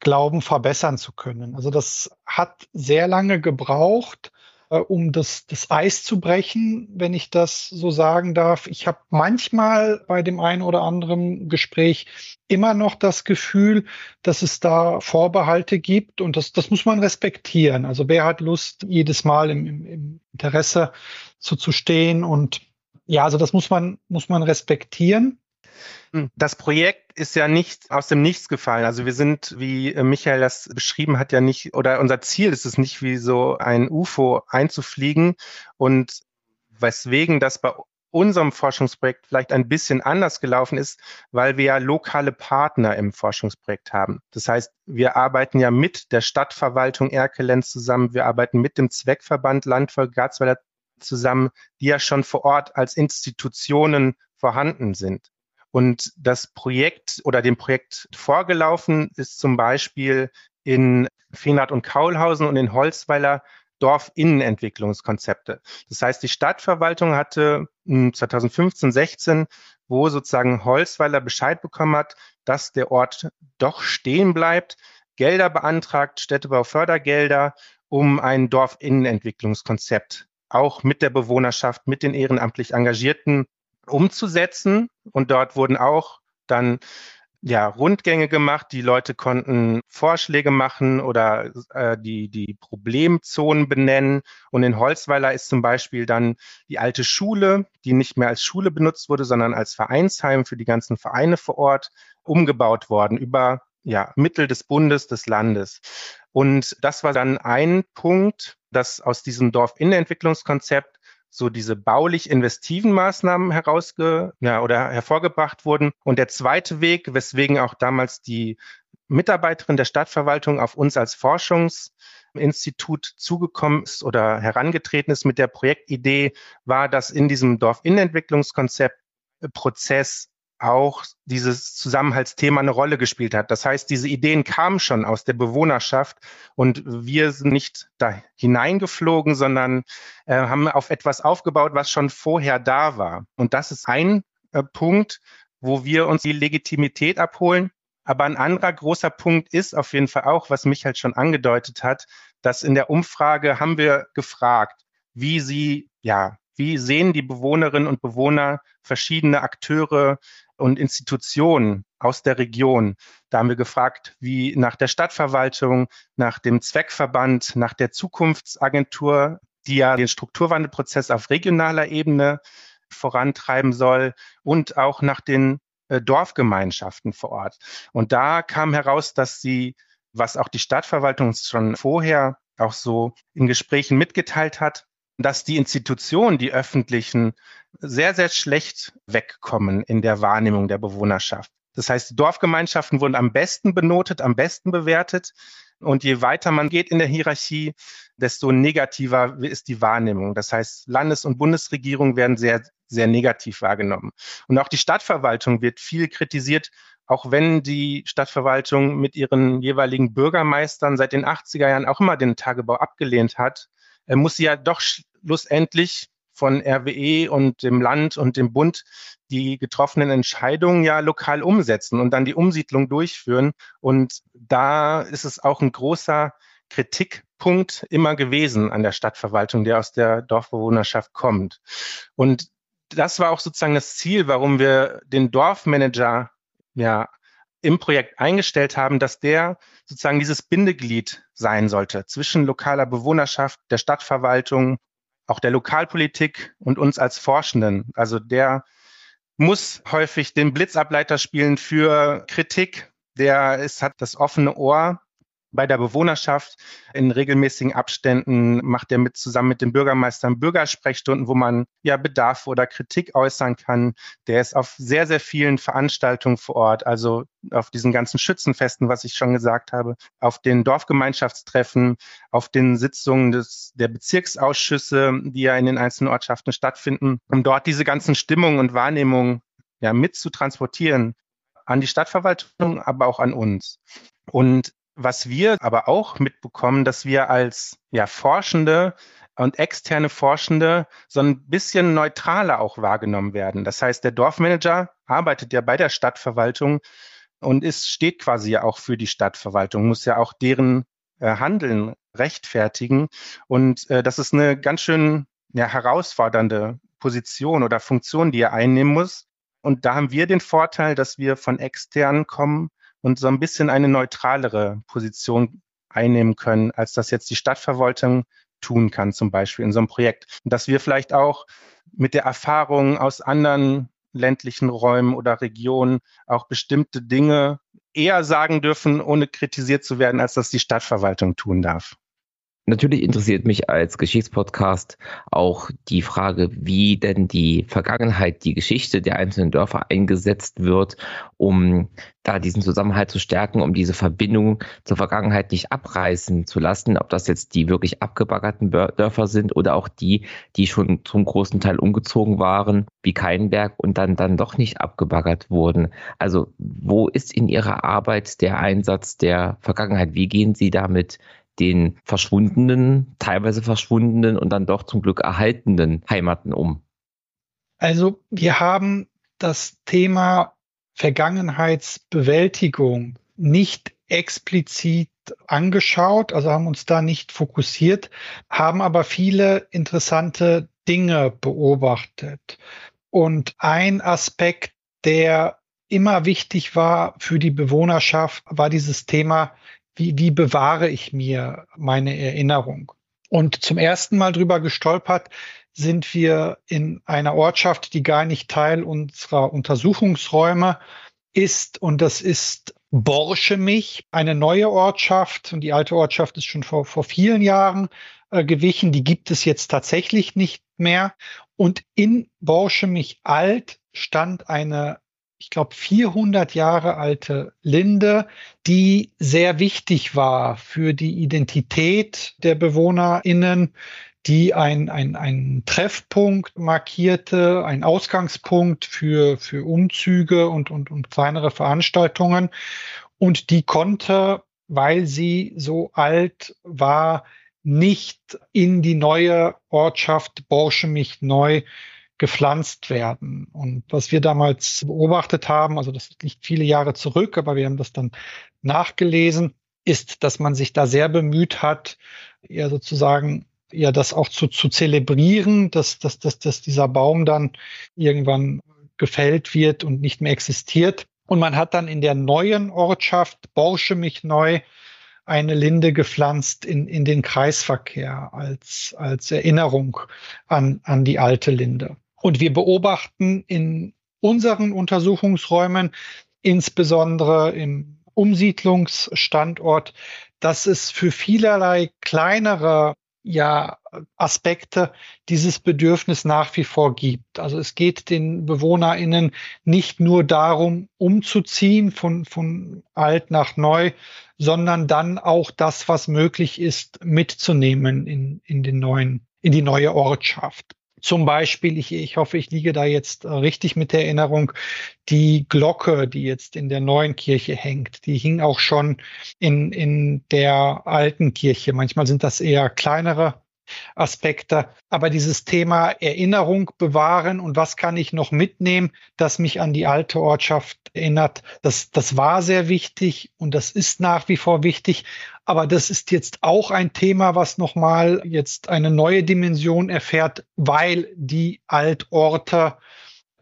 glauben, verbessern zu können. Also das hat sehr lange gebraucht, äh, um das, das Eis zu brechen, wenn ich das so sagen darf. Ich habe manchmal bei dem einen oder anderen Gespräch immer noch das Gefühl, dass es da Vorbehalte gibt und das, das muss man respektieren. Also wer hat Lust, jedes Mal im, im, Interesse zu, zu stehen und ja, also das muss man, muss man respektieren. Hm, das Projekt ist ja nicht aus dem Nichts gefallen. Also wir sind, wie äh, Michael das beschrieben hat, ja nicht, oder unser Ziel ist es nicht, wie so ein UFO einzufliegen und weswegen das bei unserem Forschungsprojekt vielleicht ein bisschen anders gelaufen ist, weil wir ja lokale Partner im Forschungsprojekt haben. Das heißt, wir arbeiten ja mit der Stadtverwaltung Erkelenz zusammen, wir arbeiten mit dem Zweckverband Landvolk Garzweiler zusammen, die ja schon vor Ort als Institutionen vorhanden sind. Und das Projekt oder dem Projekt vorgelaufen ist zum Beispiel in Feenrad und Kaulhausen und in Holzweiler Dorfinnenentwicklungskonzepte. Das heißt, die Stadtverwaltung hatte 2015, 16, wo sozusagen Holzweiler Bescheid bekommen hat, dass der Ort doch stehen bleibt, Gelder beantragt, Städtebaufördergelder, um ein Dorfinnenentwicklungskonzept auch mit der Bewohnerschaft, mit den ehrenamtlich Engagierten umzusetzen. Und dort wurden auch dann ja, Rundgänge gemacht. Die Leute konnten Vorschläge machen oder äh, die, die Problemzonen benennen. Und in Holzweiler ist zum Beispiel dann die alte Schule, die nicht mehr als Schule benutzt wurde, sondern als Vereinsheim für die ganzen Vereine vor Ort, umgebaut worden über ja, Mittel des Bundes, des Landes. Und das war dann ein Punkt, dass aus diesem Dorfinnenentwicklungskonzept so diese baulich investiven Maßnahmen herausge ja, oder hervorgebracht wurden. Und der zweite Weg, weswegen auch damals die Mitarbeiterin der Stadtverwaltung auf uns als Forschungsinstitut zugekommen ist oder herangetreten ist mit der Projektidee, war, dass in diesem Dorfinnenentwicklungskonzept Prozess auch dieses Zusammenhaltsthema eine Rolle gespielt hat. Das heißt, diese Ideen kamen schon aus der Bewohnerschaft und wir sind nicht da hineingeflogen, sondern äh, haben auf etwas aufgebaut, was schon vorher da war. Und das ist ein äh, Punkt, wo wir uns die Legitimität abholen. Aber ein anderer großer Punkt ist auf jeden Fall auch, was Michael schon angedeutet hat, dass in der Umfrage haben wir gefragt, wie sie, ja, wie sehen die Bewohnerinnen und Bewohner verschiedene Akteure und Institutionen aus der Region. Da haben wir gefragt, wie nach der Stadtverwaltung, nach dem Zweckverband, nach der Zukunftsagentur, die ja den Strukturwandelprozess auf regionaler Ebene vorantreiben soll und auch nach den äh, Dorfgemeinschaften vor Ort. Und da kam heraus, dass sie, was auch die Stadtverwaltung schon vorher auch so in Gesprächen mitgeteilt hat, dass die Institutionen, die öffentlichen, sehr, sehr schlecht wegkommen in der Wahrnehmung der Bewohnerschaft. Das heißt, die Dorfgemeinschaften wurden am besten benotet, am besten bewertet. Und je weiter man geht in der Hierarchie, desto negativer ist die Wahrnehmung. Das heißt, Landes- und Bundesregierung werden sehr, sehr negativ wahrgenommen. Und auch die Stadtverwaltung wird viel kritisiert, auch wenn die Stadtverwaltung mit ihren jeweiligen Bürgermeistern seit den 80er Jahren auch immer den Tagebau abgelehnt hat, muss sie ja doch schlussendlich von RWE und dem Land und dem Bund die getroffenen Entscheidungen ja lokal umsetzen und dann die Umsiedlung durchführen. Und da ist es auch ein großer Kritikpunkt immer gewesen an der Stadtverwaltung, der aus der Dorfbewohnerschaft kommt. Und das war auch sozusagen das Ziel, warum wir den Dorfmanager ja im Projekt eingestellt haben, dass der sozusagen dieses Bindeglied sein sollte zwischen lokaler Bewohnerschaft, der Stadtverwaltung, auch der Lokalpolitik und uns als Forschenden. Also der muss häufig den Blitzableiter spielen für Kritik. Der ist, hat das offene Ohr bei der Bewohnerschaft in regelmäßigen Abständen macht er mit zusammen mit den Bürgermeistern Bürgersprechstunden, wo man ja Bedarf oder Kritik äußern kann. Der ist auf sehr, sehr vielen Veranstaltungen vor Ort, also auf diesen ganzen Schützenfesten, was ich schon gesagt habe, auf den Dorfgemeinschaftstreffen, auf den Sitzungen des, der Bezirksausschüsse, die ja in den einzelnen Ortschaften stattfinden, um dort diese ganzen Stimmungen und Wahrnehmungen ja mit zu transportieren an die Stadtverwaltung, aber auch an uns. Und was wir aber auch mitbekommen, dass wir als ja, Forschende und externe Forschende so ein bisschen neutraler auch wahrgenommen werden. Das heißt, der Dorfmanager arbeitet ja bei der Stadtverwaltung und ist, steht quasi ja auch für die Stadtverwaltung, muss ja auch deren äh, Handeln rechtfertigen. Und äh, das ist eine ganz schön ja, herausfordernde Position oder Funktion, die er einnehmen muss. Und da haben wir den Vorteil, dass wir von extern kommen und so ein bisschen eine neutralere Position einnehmen können, als das jetzt die Stadtverwaltung tun kann, zum Beispiel in so einem Projekt. Und dass wir vielleicht auch mit der Erfahrung aus anderen ländlichen Räumen oder Regionen auch bestimmte Dinge eher sagen dürfen, ohne kritisiert zu werden, als das die Stadtverwaltung tun darf. Natürlich interessiert mich als Geschichtspodcast auch die Frage, wie denn die Vergangenheit, die Geschichte der einzelnen Dörfer eingesetzt wird, um da diesen Zusammenhalt zu stärken, um diese Verbindung zur Vergangenheit nicht abreißen zu lassen, ob das jetzt die wirklich abgebaggerten Dörfer sind oder auch die, die schon zum großen Teil umgezogen waren, wie Keinberg und dann, dann doch nicht abgebaggert wurden. Also wo ist in Ihrer Arbeit der Einsatz der Vergangenheit? Wie gehen Sie damit den verschwundenen, teilweise verschwundenen und dann doch zum Glück erhaltenen Heimaten um? Also wir haben das Thema Vergangenheitsbewältigung nicht explizit angeschaut, also haben uns da nicht fokussiert, haben aber viele interessante Dinge beobachtet. Und ein Aspekt, der immer wichtig war für die Bewohnerschaft, war dieses Thema wie, wie bewahre ich mir meine Erinnerung? Und zum ersten Mal drüber gestolpert sind wir in einer Ortschaft, die gar nicht Teil unserer Untersuchungsräume ist. Und das ist Borschemich, eine neue Ortschaft. Und die alte Ortschaft ist schon vor, vor vielen Jahren äh, gewichen. Die gibt es jetzt tatsächlich nicht mehr. Und in Borschemich alt stand eine ich glaube, 400 Jahre alte Linde, die sehr wichtig war für die Identität der BewohnerInnen, die ein, ein, ein Treffpunkt markierte, ein Ausgangspunkt für, für Umzüge und, und, und kleinere Veranstaltungen. Und die konnte, weil sie so alt war, nicht in die neue Ortschaft Borschemich neu gepflanzt werden. Und was wir damals beobachtet haben, also das liegt viele Jahre zurück, aber wir haben das dann nachgelesen, ist, dass man sich da sehr bemüht hat, ja sozusagen ja das auch zu, zu zelebrieren, dass, dass, dass, dass dieser Baum dann irgendwann gefällt wird und nicht mehr existiert. Und man hat dann in der neuen Ortschaft Borschemich neu eine Linde gepflanzt in, in den Kreisverkehr als, als Erinnerung an, an die alte Linde. Und wir beobachten in unseren Untersuchungsräumen, insbesondere im Umsiedlungsstandort, dass es für vielerlei kleinere ja, Aspekte dieses Bedürfnis nach wie vor gibt. Also es geht den BewohnerInnen nicht nur darum, umzuziehen von, von alt nach neu, sondern dann auch das, was möglich ist, mitzunehmen in, in den neuen, in die neue Ortschaft. Zum Beispiel, ich, ich hoffe, ich liege da jetzt äh, richtig mit der Erinnerung, die Glocke, die jetzt in der neuen Kirche hängt, die hing auch schon in, in der alten Kirche. Manchmal sind das eher kleinere Aspekte. Aber dieses Thema Erinnerung bewahren und was kann ich noch mitnehmen, das mich an die alte Ortschaft erinnert, das, das war sehr wichtig und das ist nach wie vor wichtig. Aber das ist jetzt auch ein Thema, was nochmal jetzt eine neue Dimension erfährt, weil die Altorte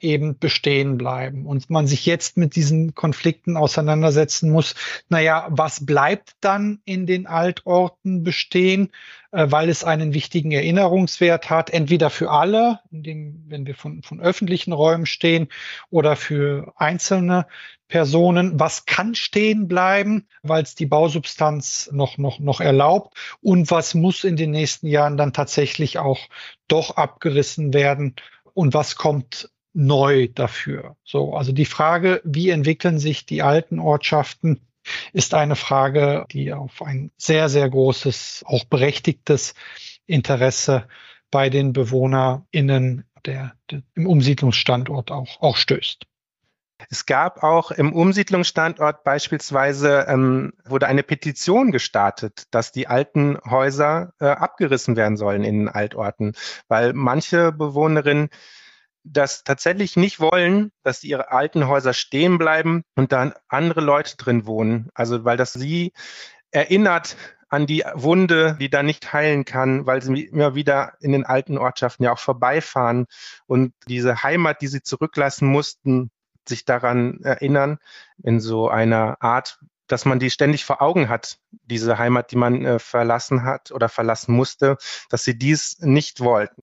eben bestehen bleiben und man sich jetzt mit diesen Konflikten auseinandersetzen muss. Naja, was bleibt dann in den Altorten bestehen, äh, weil es einen wichtigen Erinnerungswert hat, entweder für alle, indem, wenn wir von, von öffentlichen Räumen stehen, oder für einzelne Personen. Was kann stehen bleiben, weil es die Bausubstanz noch, noch, noch erlaubt und was muss in den nächsten Jahren dann tatsächlich auch doch abgerissen werden und was kommt neu dafür. So, also die Frage, wie entwickeln sich die alten Ortschaften, ist eine Frage, die auf ein sehr, sehr großes, auch berechtigtes Interesse bei den BewohnerInnen der, der im Umsiedlungsstandort auch, auch stößt. Es gab auch im Umsiedlungsstandort beispielsweise, ähm, wurde eine Petition gestartet, dass die alten Häuser äh, abgerissen werden sollen in den Altorten, weil manche Bewohnerinnen das tatsächlich nicht wollen, dass ihre alten Häuser stehen bleiben und dann andere Leute drin wohnen. Also weil das sie erinnert an die Wunde, die da nicht heilen kann, weil sie immer wieder in den alten Ortschaften ja auch vorbeifahren und diese Heimat, die sie zurücklassen mussten, sich daran erinnern, in so einer Art, dass man die ständig vor Augen hat, diese Heimat, die man äh, verlassen hat oder verlassen musste, dass sie dies nicht wollten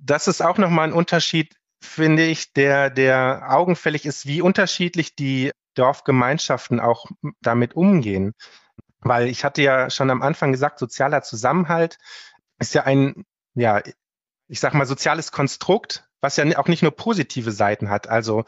das ist auch nochmal ein Unterschied, finde ich, der, der augenfällig ist, wie unterschiedlich die Dorfgemeinschaften auch damit umgehen. Weil ich hatte ja schon am Anfang gesagt, sozialer Zusammenhalt ist ja ein, ja, ich sag mal, soziales Konstrukt, was ja auch nicht nur positive Seiten hat. Also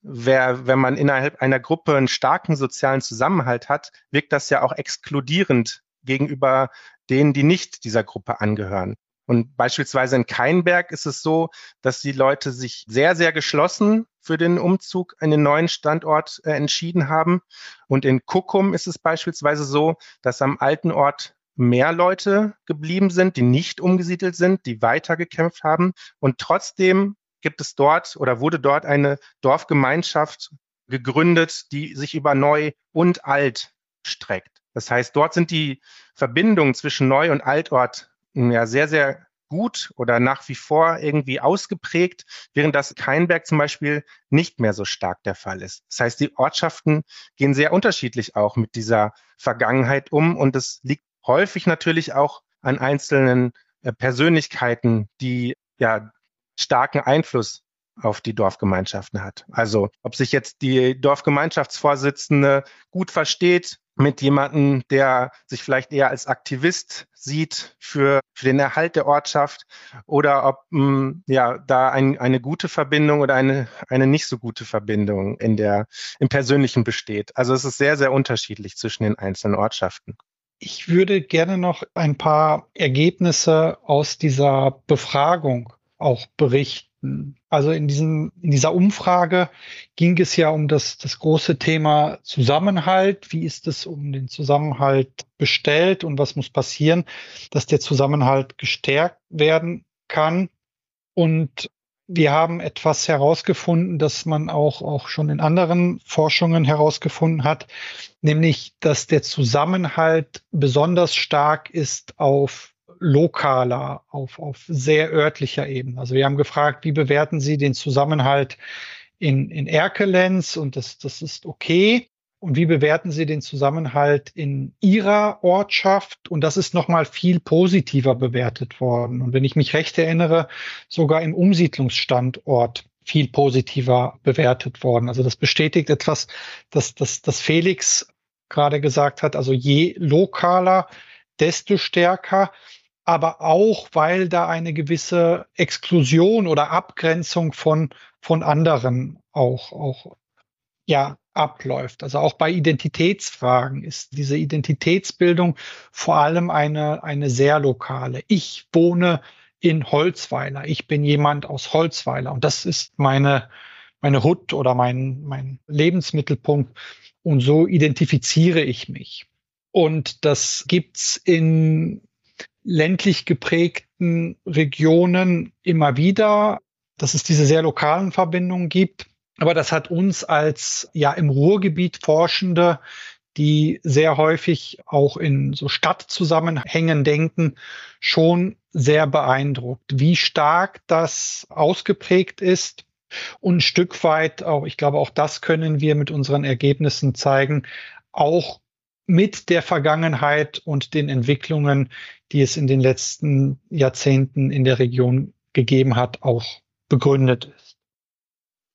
wer, wenn man innerhalb einer Gruppe einen starken sozialen Zusammenhalt hat, wirkt das ja auch exkludierend gegenüber denen, die nicht dieser Gruppe angehören. Und beispielsweise in Keinberg ist es so, dass die Leute sich sehr, sehr geschlossen für den Umzug in den neuen Standort äh, entschieden haben. Und in Kuckum ist es beispielsweise so, dass am alten Ort mehr Leute geblieben sind, die nicht umgesiedelt sind, die weitergekämpft haben. Und trotzdem gibt es dort oder wurde dort eine Dorfgemeinschaft gegründet, die sich über neu und alt streckt. Das heißt, dort sind die Verbindungen zwischen Neu- und Altort ja sehr, sehr gut oder nach wie vor irgendwie ausgeprägt, während das Keinberg zum Beispiel nicht mehr so stark der Fall ist. Das heißt, die Ortschaften gehen sehr unterschiedlich auch mit dieser Vergangenheit um und es liegt häufig natürlich auch an einzelnen äh, Persönlichkeiten, die ja starken Einfluss auf die Dorfgemeinschaften hat. Also ob sich jetzt die Dorfgemeinschaftsvorsitzende gut versteht mit jemandem, der sich vielleicht eher als Aktivist sieht für, für den Erhalt der Ortschaft oder ob mh, hm, ja da ein, eine gute Verbindung oder eine, eine nicht so gute Verbindung in der, im Persönlichen besteht. Also es ist sehr, sehr unterschiedlich zwischen den einzelnen Ortschaften. Ich würde gerne noch ein paar Ergebnisse aus dieser Befragung auch berichten also in diesem, in dieser Umfrage ging es ja um das, das große Thema Zusammenhalt. Wie ist es um den Zusammenhalt bestellt und was muss passieren, dass der Zusammenhalt gestärkt werden kann? Und wir haben etwas herausgefunden, das man auch, auch schon in anderen Forschungen herausgefunden hat, nämlich, dass der Zusammenhalt besonders stark ist auf lokaler, auf, auf sehr örtlicher Ebene. Also wir haben gefragt, wie bewerten Sie den Zusammenhalt in, in Erkelenz und das, das ist okay. Und wie bewerten Sie den Zusammenhalt in Ihrer Ortschaft? Und das ist nochmal viel positiver bewertet worden. Und wenn ich mich recht erinnere, sogar im Umsiedlungsstandort viel positiver bewertet worden. Also das bestätigt etwas, dass, dass, dass Felix gerade gesagt hat. Also je lokaler, desto stärker aber auch, weil da eine gewisse Exklusion oder Abgrenzung von, von anderen auch, auch, ja, abläuft. Also auch bei Identitätsfragen ist diese Identitätsbildung vor allem eine, eine sehr lokale. Ich wohne in Holzweiler. Ich bin jemand aus Holzweiler und das ist meine, meine Hut oder mein, mein Lebensmittelpunkt. Und so identifiziere ich mich. Und das gibt's in ländlich geprägten Regionen immer wieder, dass es diese sehr lokalen Verbindungen gibt. Aber das hat uns als ja im Ruhrgebiet Forschende, die sehr häufig auch in so Stadtzusammenhängen denken, schon sehr beeindruckt, wie stark das ausgeprägt ist Und ein Stück weit auch, ich glaube, auch das können wir mit unseren Ergebnissen zeigen, auch mit der Vergangenheit und den Entwicklungen, die es in den letzten Jahrzehnten in der Region gegeben hat, auch begründet ist.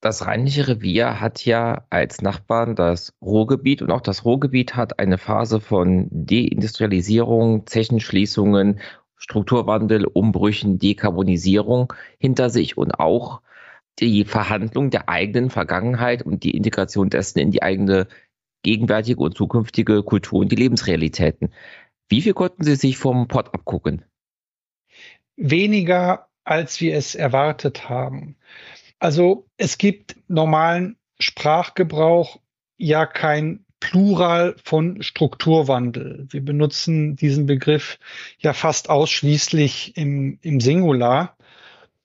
Das Rheinische Revier hat ja als Nachbarn das Ruhrgebiet und auch das Ruhrgebiet hat eine Phase von Deindustrialisierung, Zechenschließungen, Strukturwandel, Umbrüchen, Dekarbonisierung hinter sich und auch die Verhandlung der eigenen Vergangenheit und die Integration dessen in die eigene gegenwärtige und zukünftige Kultur und die Lebensrealitäten. Wie viel konnten Sie sich vom Pott abgucken? Weniger, als wir es erwartet haben. Also es gibt normalen Sprachgebrauch ja kein Plural von Strukturwandel. Wir benutzen diesen Begriff ja fast ausschließlich im, im Singular.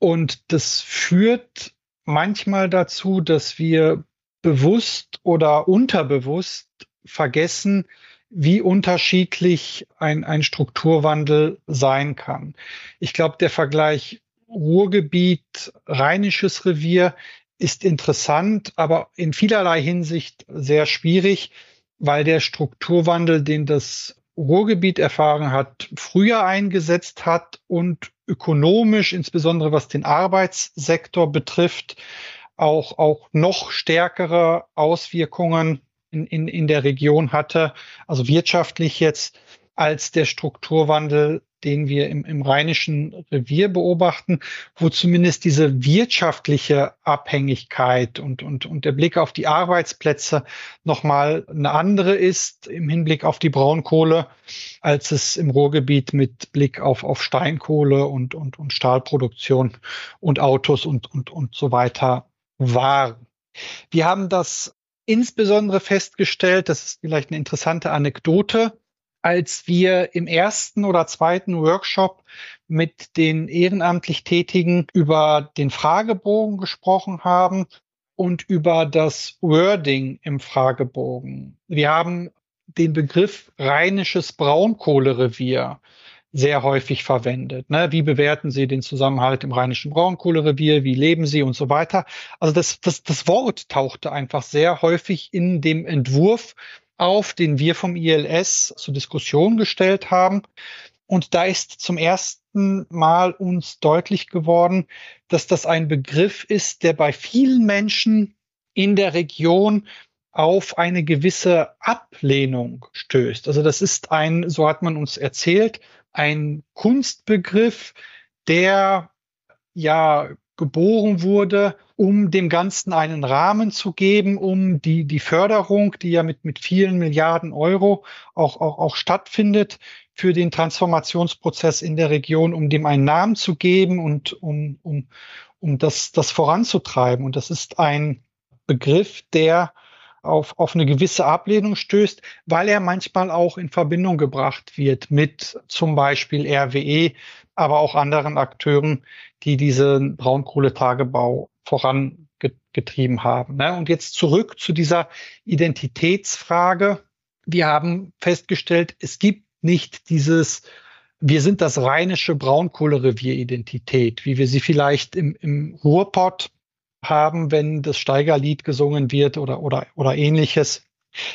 Und das führt manchmal dazu, dass wir bewusst oder unterbewusst vergessen, wie unterschiedlich ein, ein Strukturwandel sein kann. Ich glaube, der Vergleich Ruhrgebiet, Rheinisches Revier ist interessant, aber in vielerlei Hinsicht sehr schwierig, weil der Strukturwandel, den das Ruhrgebiet erfahren hat, früher eingesetzt hat und ökonomisch, insbesondere was den Arbeitssektor betrifft, auch, auch noch stärkere Auswirkungen in, in, in der Region hatte, also wirtschaftlich jetzt, als der Strukturwandel, den wir im, im Rheinischen Revier beobachten, wo zumindest diese wirtschaftliche Abhängigkeit und, und, und der Blick auf die Arbeitsplätze nochmal eine andere ist im Hinblick auf die Braunkohle, als es im Ruhrgebiet mit Blick auf, auf Steinkohle und, und, und Stahlproduktion und Autos und, und, und so weiter war. Wir haben das insbesondere festgestellt, das ist vielleicht eine interessante Anekdote, als wir im ersten oder zweiten Workshop mit den ehrenamtlich Tätigen über den Fragebogen gesprochen haben und über das Wording im Fragebogen. Wir haben den Begriff rheinisches Braunkohlerevier sehr häufig verwendet. Ne? Wie bewerten Sie den Zusammenhalt im rheinischen Braunkohlerevier? Wie leben Sie und so weiter? Also das, das, das Wort tauchte einfach sehr häufig in dem Entwurf auf, den wir vom ILS zur Diskussion gestellt haben. Und da ist zum ersten Mal uns deutlich geworden, dass das ein Begriff ist, der bei vielen Menschen in der Region auf eine gewisse Ablehnung stößt. Also das ist ein, so hat man uns erzählt, ein Kunstbegriff, der ja geboren wurde, um dem Ganzen einen Rahmen zu geben, um die, die Förderung, die ja mit, mit vielen Milliarden Euro auch, auch, auch stattfindet, für den Transformationsprozess in der Region, um dem einen Namen zu geben und um, um, um das, das voranzutreiben. Und das ist ein Begriff, der auf, auf eine gewisse Ablehnung stößt, weil er manchmal auch in Verbindung gebracht wird mit zum Beispiel RWE, aber auch anderen Akteuren, die diesen Braunkohletagebau vorangetrieben haben. Ne? Und jetzt zurück zu dieser Identitätsfrage. Wir haben festgestellt, es gibt nicht dieses wir sind das rheinische Braunkohlerevier-Identität, wie wir sie vielleicht im, im Ruhrpott haben, wenn das Steigerlied gesungen wird oder, oder, oder ähnliches.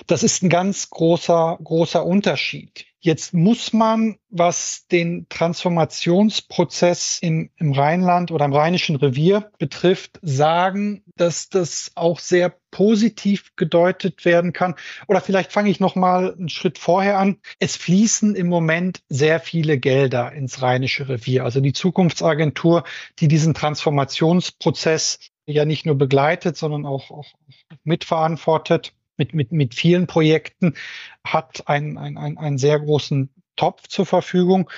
Das ist ein ganz großer, großer Unterschied. Jetzt muss man, was den Transformationsprozess im, im Rheinland oder im Rheinischen Revier betrifft, sagen, dass das auch sehr positiv gedeutet werden kann. Oder vielleicht fange ich noch mal einen Schritt vorher an. Es fließen im Moment sehr viele Gelder ins Rheinische Revier. Also die Zukunftsagentur, die diesen Transformationsprozess ja nicht nur begleitet, sondern auch, auch mitverantwortet mit, mit, mit vielen Projekten, hat einen, einen, einen sehr großen Topf zur Verfügung.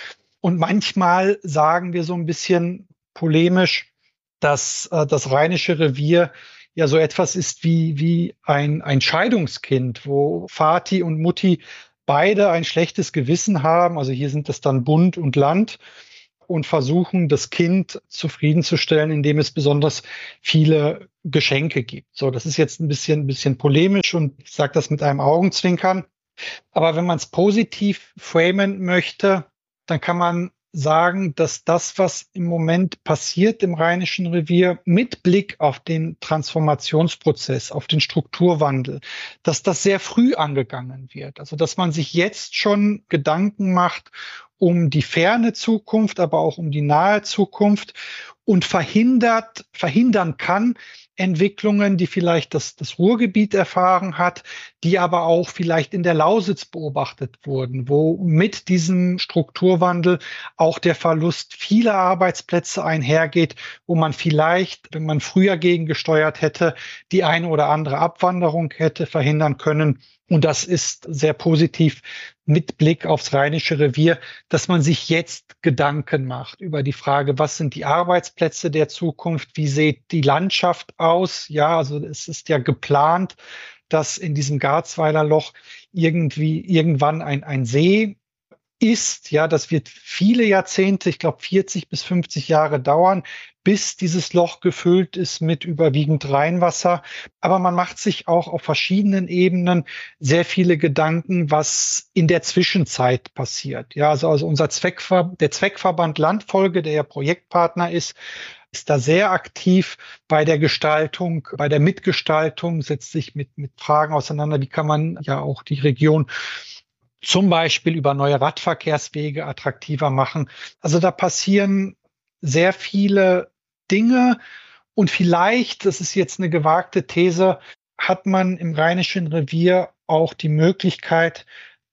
Und manchmal sagen wir so ein bisschen polemisch, dass äh, das Rheinische Revier ja so etwas ist wie, wie ein, ein Scheidungskind, wo Vati und Mutti beide ein schlechtes Gewissen haben. Also hier sind es dann Bund und Land und versuchen, das Kind zufriedenzustellen, indem es besonders viele Geschenke gibt. So, das ist jetzt ein bisschen, ein bisschen polemisch und ich sage das mit einem Augenzwinkern. Aber wenn man es positiv framen möchte, dann kann man sagen, dass das, was im Moment passiert im Rheinischen Revier mit Blick auf den Transformationsprozess, auf den Strukturwandel, dass das sehr früh angegangen wird. Also dass man sich jetzt schon Gedanken macht um die ferne Zukunft, aber auch um die nahe Zukunft und verhindert, verhindern kann, Entwicklungen, die vielleicht das, das Ruhrgebiet erfahren hat, die aber auch vielleicht in der Lausitz beobachtet wurden, wo mit diesem Strukturwandel auch der Verlust vieler Arbeitsplätze einhergeht, wo man vielleicht, wenn man früher gegengesteuert hätte, die eine oder andere Abwanderung hätte verhindern können. Und das ist sehr positiv mit Blick aufs Rheinische Revier, dass man sich jetzt Gedanken macht über die Frage, was sind die Arbeitsplätze der Zukunft? Wie sieht die Landschaft aus? Ja, also es ist ja geplant, dass in diesem Garzweiler Loch irgendwie irgendwann ein, ein See ist, ja, das wird viele Jahrzehnte, ich glaube 40 bis 50 Jahre dauern, bis dieses Loch gefüllt ist mit überwiegend Rheinwasser. Aber man macht sich auch auf verschiedenen Ebenen sehr viele Gedanken, was in der Zwischenzeit passiert. Ja, also, also unser Zweckver der Zweckverband Landfolge, der ja Projektpartner ist, ist da sehr aktiv bei der Gestaltung, bei der Mitgestaltung, setzt sich mit, mit Fragen auseinander, wie kann man ja auch die Region zum Beispiel über neue Radverkehrswege attraktiver machen. Also da passieren sehr viele Dinge und vielleicht, das ist jetzt eine gewagte These, hat man im Rheinischen Revier auch die Möglichkeit,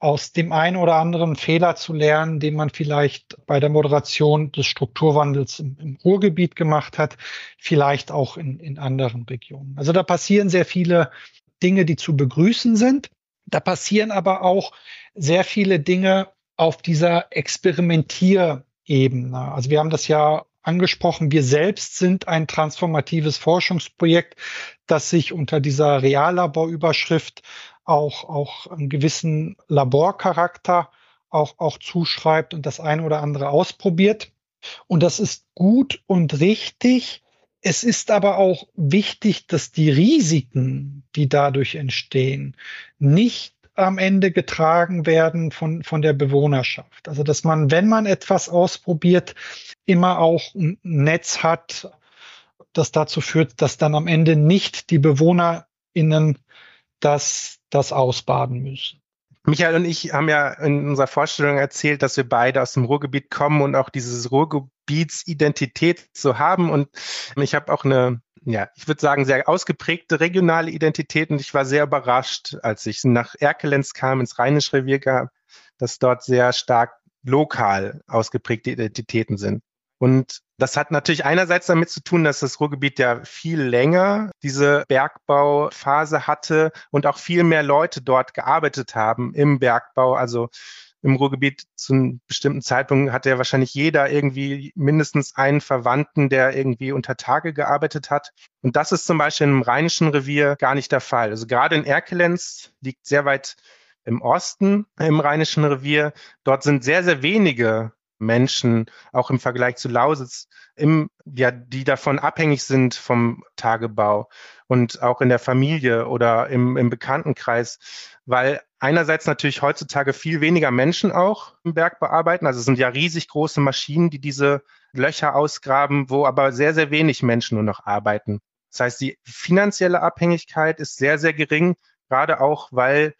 aus dem einen oder anderen Fehler zu lernen, den man vielleicht bei der Moderation des Strukturwandels im, im Ruhrgebiet gemacht hat, vielleicht auch in, in anderen Regionen. Also da passieren sehr viele Dinge, die zu begrüßen sind. Da passieren aber auch sehr viele Dinge auf dieser Experimentierebene. Also wir haben das ja angesprochen. Wir selbst sind ein transformatives Forschungsprojekt, das sich unter dieser Reallaborüberschrift auch, auch einen gewissen Laborcharakter auch, auch zuschreibt und das eine oder andere ausprobiert. Und das ist gut und richtig. Es ist aber auch wichtig, dass die Risiken, die dadurch entstehen, nicht am Ende getragen werden von, von der Bewohnerschaft. Also, dass man, wenn man etwas ausprobiert, immer auch ein Netz hat, das dazu führt, dass dann am Ende nicht die BewohnerInnen das, das ausbaden müssen. Michael und ich haben ja in unserer Vorstellung erzählt, dass wir beide aus dem Ruhrgebiet kommen und auch dieses Ruhrgebietsidentität so haben. Und ich habe auch eine ja, ich würde sagen, sehr ausgeprägte regionale Identität und ich war sehr überrascht, als ich nach Erkelenz kam, ins Rheinische Revier gab, dass dort sehr stark lokal ausgeprägte Identitäten sind. Und das hat natürlich einerseits damit zu tun, dass das Ruhrgebiet ja viel länger diese Bergbauphase hatte und auch viel mehr Leute dort gearbeitet haben im Bergbau. Also im Ruhrgebiet zu einem bestimmten Zeitpunkt hatte ja wahrscheinlich jeder irgendwie mindestens einen Verwandten, der irgendwie unter Tage gearbeitet hat. Und das ist zum Beispiel im Rheinischen Revier gar nicht der Fall. Also gerade in Erkelenz liegt sehr weit im Osten im Rheinischen Revier. Dort sind sehr, sehr wenige Menschen, auch im Vergleich zu Lausitz, im, ja, die davon abhängig sind vom Tagebau und auch in der Familie oder im, im Bekanntenkreis, weil einerseits natürlich heutzutage viel weniger Menschen auch im Berg bearbeiten. Also es sind ja riesig große Maschinen, die diese Löcher ausgraben, wo aber sehr, sehr wenig Menschen nur noch arbeiten. Das heißt, die finanzielle Abhängigkeit ist sehr, sehr gering, gerade auch, weil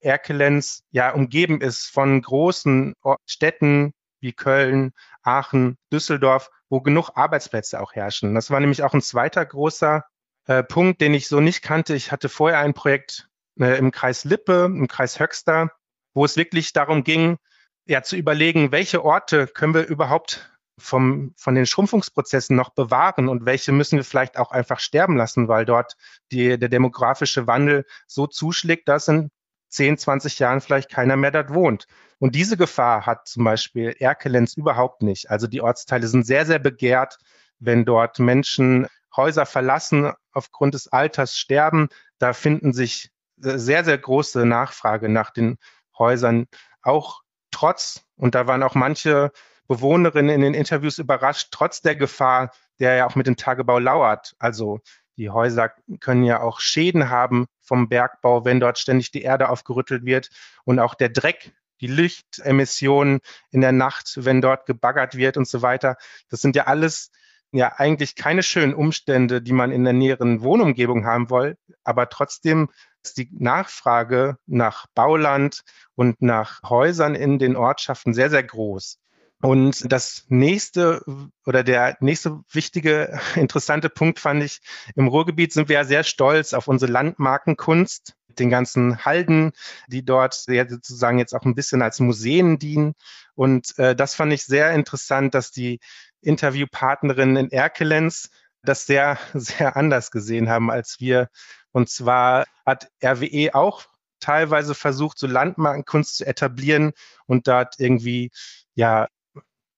Erkelenz ja umgeben ist von großen Städten wie Köln, Aachen, Düsseldorf, wo genug Arbeitsplätze auch herrschen. Das war nämlich auch ein zweiter großer äh, Punkt, den ich so nicht kannte. Ich hatte vorher ein Projekt äh, im Kreis Lippe, im Kreis Höxter, wo es wirklich darum ging, ja, zu überlegen, welche Orte können wir überhaupt vom, von den Schrumpfungsprozessen noch bewahren und welche müssen wir vielleicht auch einfach sterben lassen, weil dort die, der demografische Wandel so zuschlägt, dass in 10, 20 Jahren vielleicht keiner mehr dort wohnt. Und diese Gefahr hat zum Beispiel Erkelenz überhaupt nicht. Also die Ortsteile sind sehr, sehr begehrt, wenn dort Menschen Häuser verlassen, aufgrund des Alters sterben. Da finden sich sehr, sehr große Nachfrage nach den Häusern, auch trotz, und da waren auch manche Bewohnerinnen in den Interviews überrascht, trotz der Gefahr, der ja auch mit dem Tagebau lauert. Also die Häuser können ja auch Schäden haben vom Bergbau, wenn dort ständig die Erde aufgerüttelt wird. Und auch der Dreck, die Lichtemissionen in der Nacht, wenn dort gebaggert wird und so weiter. Das sind ja alles ja eigentlich keine schönen Umstände, die man in der näheren Wohnumgebung haben will, aber trotzdem ist die Nachfrage nach Bauland und nach Häusern in den Ortschaften sehr, sehr groß. Und das nächste oder der nächste wichtige, *laughs* interessante Punkt fand ich, im Ruhrgebiet sind wir ja sehr stolz auf unsere Landmarkenkunst, den ganzen Halden, die dort sozusagen jetzt auch ein bisschen als Museen dienen. Und äh, das fand ich sehr interessant, dass die Interviewpartnerinnen in Erkelenz das sehr, *laughs* sehr anders gesehen haben als wir. Und zwar hat RWE auch teilweise versucht, so Landmarkenkunst zu etablieren und dort irgendwie ja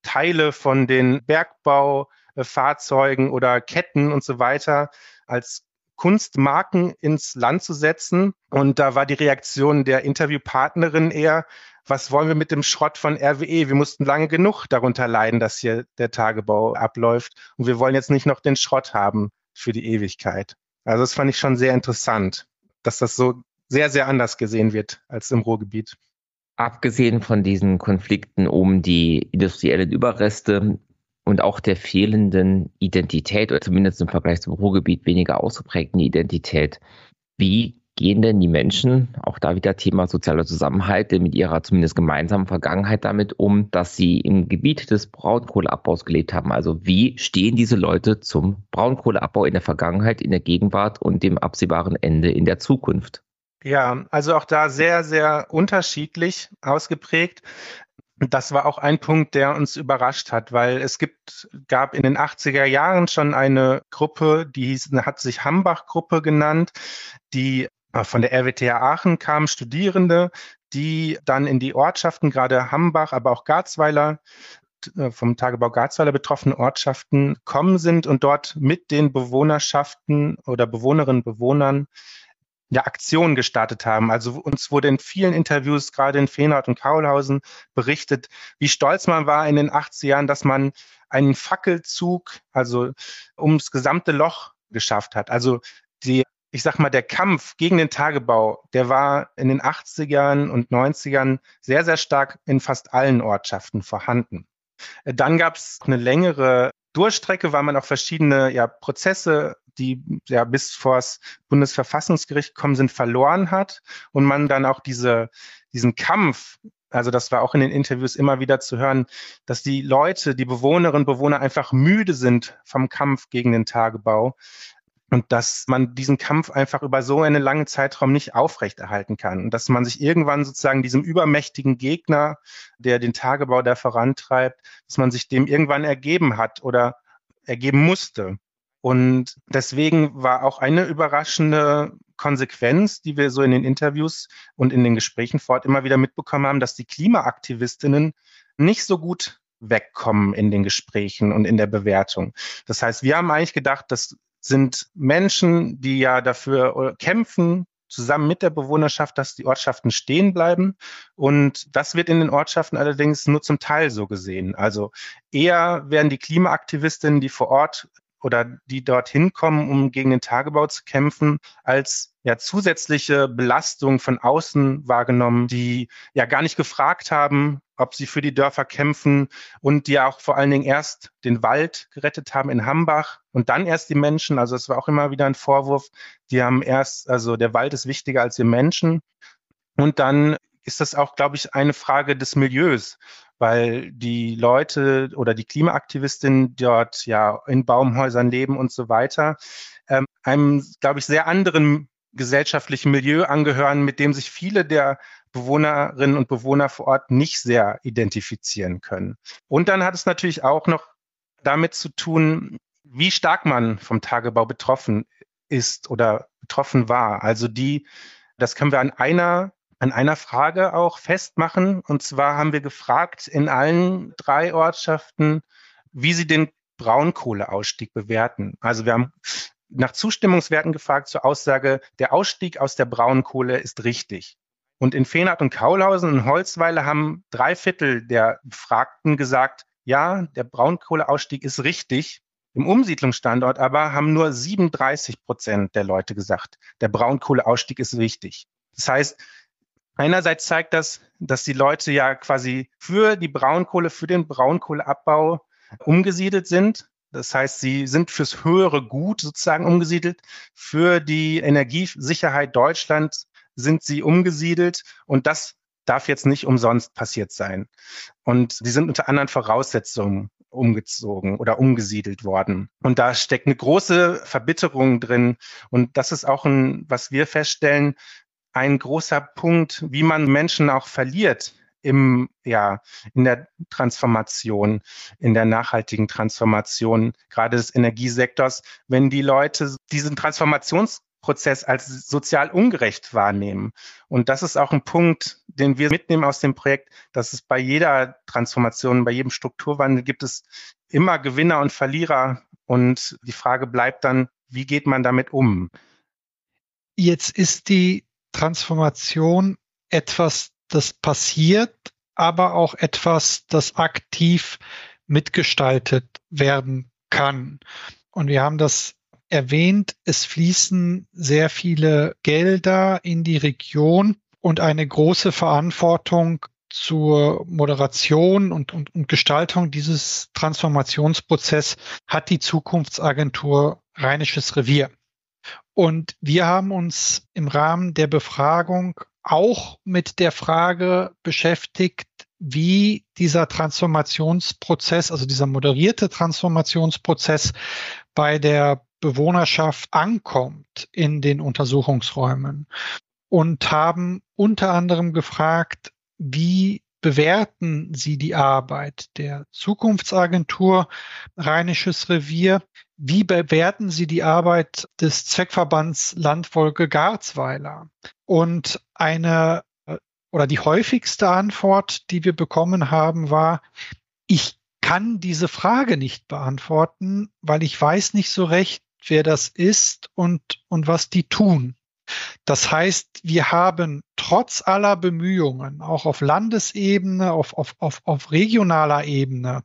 Teile von den Bergbaufahrzeugen oder Ketten und so weiter als Kunstmarken ins Land zu setzen. Und da war die Reaktion der Interviewpartnerin eher, was wollen wir mit dem Schrott von RWE? Wir mussten lange genug darunter leiden, dass hier der Tagebau abläuft. Und wir wollen jetzt nicht noch den Schrott haben für die Ewigkeit. Also das fand ich schon sehr interessant, dass das so sehr, sehr anders gesehen wird als im Ruhrgebiet. Abgesehen von diesen Konflikten um die industriellen Überreste und auch der fehlenden Identität oder zumindest im Vergleich zum Ruhrgebiet weniger ausgeprägten Identität, wie gehen denn die Menschen, auch da wieder Thema sozialer Zusammenhalt, mit ihrer zumindest gemeinsamen Vergangenheit damit um, dass sie im Gebiet des Braunkohleabbaus gelebt haben? Also wie stehen diese Leute zum Braunkohleabbau in der Vergangenheit, in der Gegenwart und dem absehbaren Ende in der Zukunft? Ja, also auch da sehr, sehr unterschiedlich ausgeprägt. Das war auch ein Punkt, der uns überrascht hat, weil es gibt, gab in den 80er Jahren schon eine Gruppe, die hieß, hat sich Hambach-Gruppe genannt, die äh, von der RWTH Aachen kamen Studierende, die dann in die Ortschaften, gerade Hambach, aber auch Garzweiler, äh, vom Tagebau Garzweiler betroffene Ortschaften kommen sind und dort mit den Bewohnerschaften oder Bewohnerinnen und Bewohnern ja, Aktionen gestartet haben. Also uns wurde in vielen Interviews, gerade in Feenhardt und Kaulhausen, berichtet, wie stolz man war in den 80er Jahren, dass man einen Fackelzug, also ums gesamte Loch geschafft hat. Also die ich sag mal, der Kampf gegen den Tagebau, der war in den 80ern und 90ern sehr, sehr stark in fast allen Ortschaften vorhanden. Dann gab es eine längere Durchstrecke, weil man auch verschiedene ja, Prozesse, die ja bis vor das Bundesverfassungsgericht kommen sind, verloren hat und man dann auch diese, diesen Kampf also das war auch in den Interviews immer wieder zu hören, dass die Leute, die Bewohnerinnen und Bewohner einfach müde sind vom Kampf gegen den Tagebau und dass man diesen Kampf einfach über so einen langen Zeitraum nicht aufrechterhalten kann. Und dass man sich irgendwann sozusagen diesem übermächtigen Gegner, der den Tagebau da vorantreibt, dass man sich dem irgendwann ergeben hat oder ergeben musste. Und deswegen war auch eine überraschende Konsequenz, die wir so in den Interviews und in den Gesprächen fort immer wieder mitbekommen haben, dass die Klimaaktivistinnen nicht so gut wegkommen in den Gesprächen und in der Bewertung. Das heißt, wir haben eigentlich gedacht, dass sind Menschen, die ja dafür kämpfen, zusammen mit der Bewohnerschaft, dass die Ortschaften stehen bleiben. Und das wird in den Ortschaften allerdings nur zum Teil so gesehen. Also eher werden die Klimaaktivistinnen, die vor Ort oder die dorthin kommen, um gegen den Tagebau zu kämpfen, als ja zusätzliche Belastung von außen wahrgenommen, die ja gar nicht gefragt haben, ob sie für die Dörfer kämpfen und die auch vor allen Dingen erst den Wald gerettet haben in Hambach und dann erst die Menschen. Also es war auch immer wieder ein Vorwurf. Die haben erst, also der Wald ist wichtiger als die Menschen. Und dann ist das auch, glaube ich, eine Frage des Milieus, weil die Leute oder die Klimaaktivistinnen dort ja in Baumhäusern leben und so weiter, ähm, einem, glaube ich, sehr anderen gesellschaftlichen Milieu angehören, mit dem sich viele der Bewohnerinnen und Bewohner vor Ort nicht sehr identifizieren können. Und dann hat es natürlich auch noch damit zu tun, wie stark man vom Tagebau betroffen ist oder betroffen war. Also die, das können wir an einer an einer Frage auch festmachen. Und zwar haben wir gefragt in allen drei Ortschaften, wie sie den Braunkohleausstieg bewerten. Also wir haben nach Zustimmungswerten gefragt zur Aussage, der Ausstieg aus der Braunkohle ist richtig. Und in Feenhardt und Kaulhausen und Holzweile haben drei Viertel der Befragten gesagt, ja, der Braunkohleausstieg ist richtig. Im Umsiedlungsstandort aber haben nur 37 Prozent der Leute gesagt, der Braunkohleausstieg ist wichtig. Das heißt, Einerseits zeigt das, dass die Leute ja quasi für die Braunkohle, für den Braunkohleabbau umgesiedelt sind. Das heißt, sie sind fürs höhere Gut sozusagen umgesiedelt. Für die Energiesicherheit Deutschlands sind sie umgesiedelt. Und das darf jetzt nicht umsonst passiert sein. Und sie sind unter anderen Voraussetzungen umgezogen oder umgesiedelt worden. Und da steckt eine große Verbitterung drin. Und das ist auch ein, was wir feststellen, ein großer Punkt, wie man Menschen auch verliert im, ja, in der Transformation, in der nachhaltigen Transformation, gerade des Energiesektors, wenn die Leute diesen Transformationsprozess als sozial ungerecht wahrnehmen. Und das ist auch ein Punkt, den wir mitnehmen aus dem Projekt, dass es bei jeder Transformation, bei jedem Strukturwandel gibt es immer Gewinner und Verlierer. Und die Frage bleibt dann, wie geht man damit um? Jetzt ist die Transformation etwas, das passiert, aber auch etwas, das aktiv mitgestaltet werden kann. Und wir haben das erwähnt, es fließen sehr viele Gelder in die Region und eine große Verantwortung zur Moderation und, und, und Gestaltung dieses Transformationsprozess hat die Zukunftsagentur Rheinisches Revier. Und wir haben uns im Rahmen der Befragung auch mit der Frage beschäftigt, wie dieser Transformationsprozess, also dieser moderierte Transformationsprozess bei der Bewohnerschaft ankommt in den Untersuchungsräumen. Und haben unter anderem gefragt, wie bewerten Sie die Arbeit der Zukunftsagentur Rheinisches Revier? Wie bewerten Sie die Arbeit des Zweckverbands Landfolge Garzweiler? Und eine äh, oder die häufigste Antwort, die wir bekommen haben, war, ich kann diese Frage nicht beantworten, weil ich weiß nicht so recht, wer das ist und, und was die tun. Das heißt, wir haben trotz aller Bemühungen, auch auf Landesebene, auf, auf, auf, auf regionaler Ebene,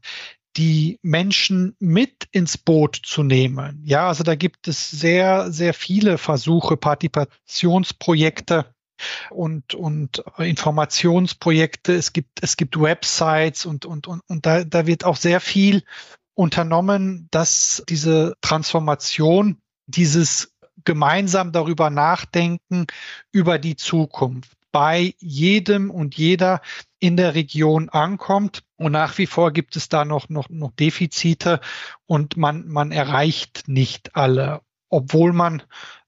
die Menschen mit ins Boot zu nehmen. Ja, also da gibt es sehr, sehr viele Versuche, Partizipationsprojekte und, und Informationsprojekte. Es gibt, es gibt Websites und, und, und, und da, da wird auch sehr viel unternommen, dass diese Transformation, dieses gemeinsam darüber nachdenken, über die Zukunft bei jedem und jeder in der Region ankommt. Und nach wie vor gibt es da noch, noch, noch Defizite und man, man erreicht nicht alle, obwohl man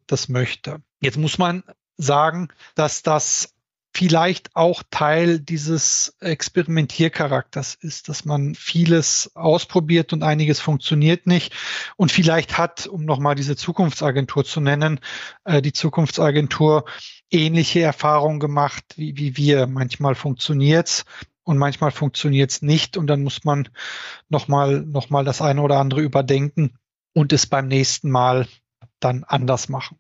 das möchte. Jetzt muss man sagen, dass das vielleicht auch Teil dieses Experimentiercharakters ist, dass man vieles ausprobiert und einiges funktioniert nicht. Und vielleicht hat, um nochmal diese Zukunftsagentur zu nennen, äh, die Zukunftsagentur ähnliche Erfahrungen gemacht wie, wie wir. Manchmal funktioniert's und manchmal funktioniert's nicht. Und dann muss man nochmal noch mal das eine oder andere überdenken und es beim nächsten Mal dann anders machen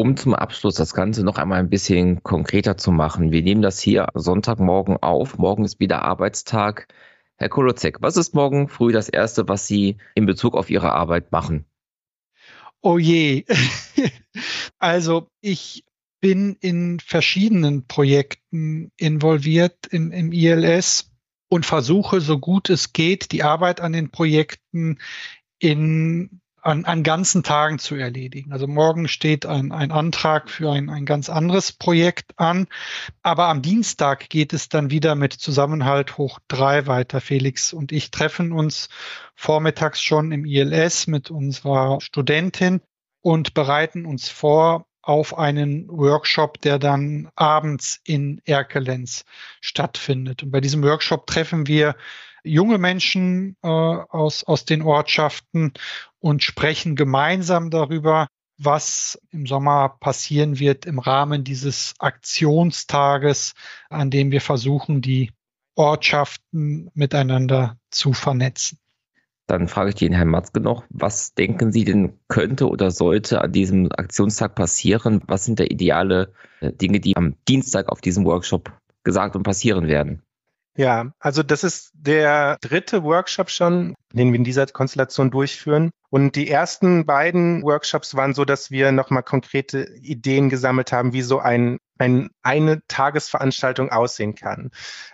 um zum Abschluss das Ganze noch einmal ein bisschen konkreter zu machen. Wir nehmen das hier Sonntagmorgen auf. Morgen ist wieder Arbeitstag. Herr Kolozek, was ist morgen früh das Erste, was Sie in Bezug auf Ihre Arbeit machen? Oh je. *laughs* also ich bin in verschiedenen Projekten involviert im, im ILS und versuche, so gut es geht, die Arbeit an den Projekten in an, an ganzen Tagen zu erledigen. Also morgen steht ein, ein Antrag für ein, ein ganz anderes Projekt an. Aber am Dienstag geht es dann wieder mit Zusammenhalt hoch drei weiter. Felix und ich treffen uns vormittags schon im ILS mit unserer Studentin und bereiten uns vor auf einen Workshop, der dann abends in Erkelenz stattfindet. Und bei diesem Workshop treffen wir junge Menschen äh, aus, aus den Ortschaften und sprechen gemeinsam darüber, was im Sommer passieren wird im Rahmen dieses Aktionstages, an dem wir versuchen, die Ortschaften miteinander zu vernetzen. Dann frage ich den Herrn Matzke noch, was denken Sie denn könnte oder sollte an diesem Aktionstag passieren? Was sind da ideale äh, Dinge, die am Dienstag auf diesem Workshop gesagt und passieren werden? Ja, also das ist der dritte Workshop schon, den wir in dieser Konstellation durchführen. Und die ersten beiden Workshops waren so, dass wir nochmal konkrete Ideen gesammelt haben, wie so ein ein, eine Tagesveranstaltung aussehen kann.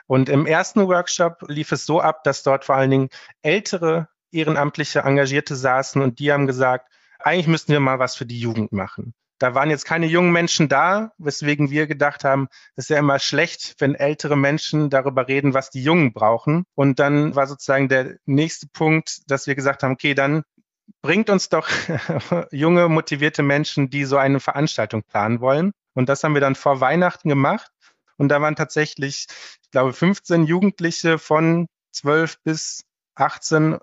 Und im ersten Workshop lief es so ab, dass dort vor allen Dingen ältere ehrenamtliche Engagierte saßen und die haben gesagt, eigentlich müssten wir mal was für die Jugend machen. Da waren jetzt keine jungen Menschen da, weswegen wir gedacht haben, es ist ja immer schlecht, wenn ältere Menschen darüber reden, was die Jungen brauchen. Und dann war sozusagen der nächste Punkt, dass wir gesagt haben, okay, dann bringt uns doch *laughs* junge, motivierte Menschen, die so eine Veranstaltung planen wollen. Und das haben wir dann vor Weihnachten gemacht. Und da waren tatsächlich, ich glaube, 15 Jugendliche von 12 bis 18,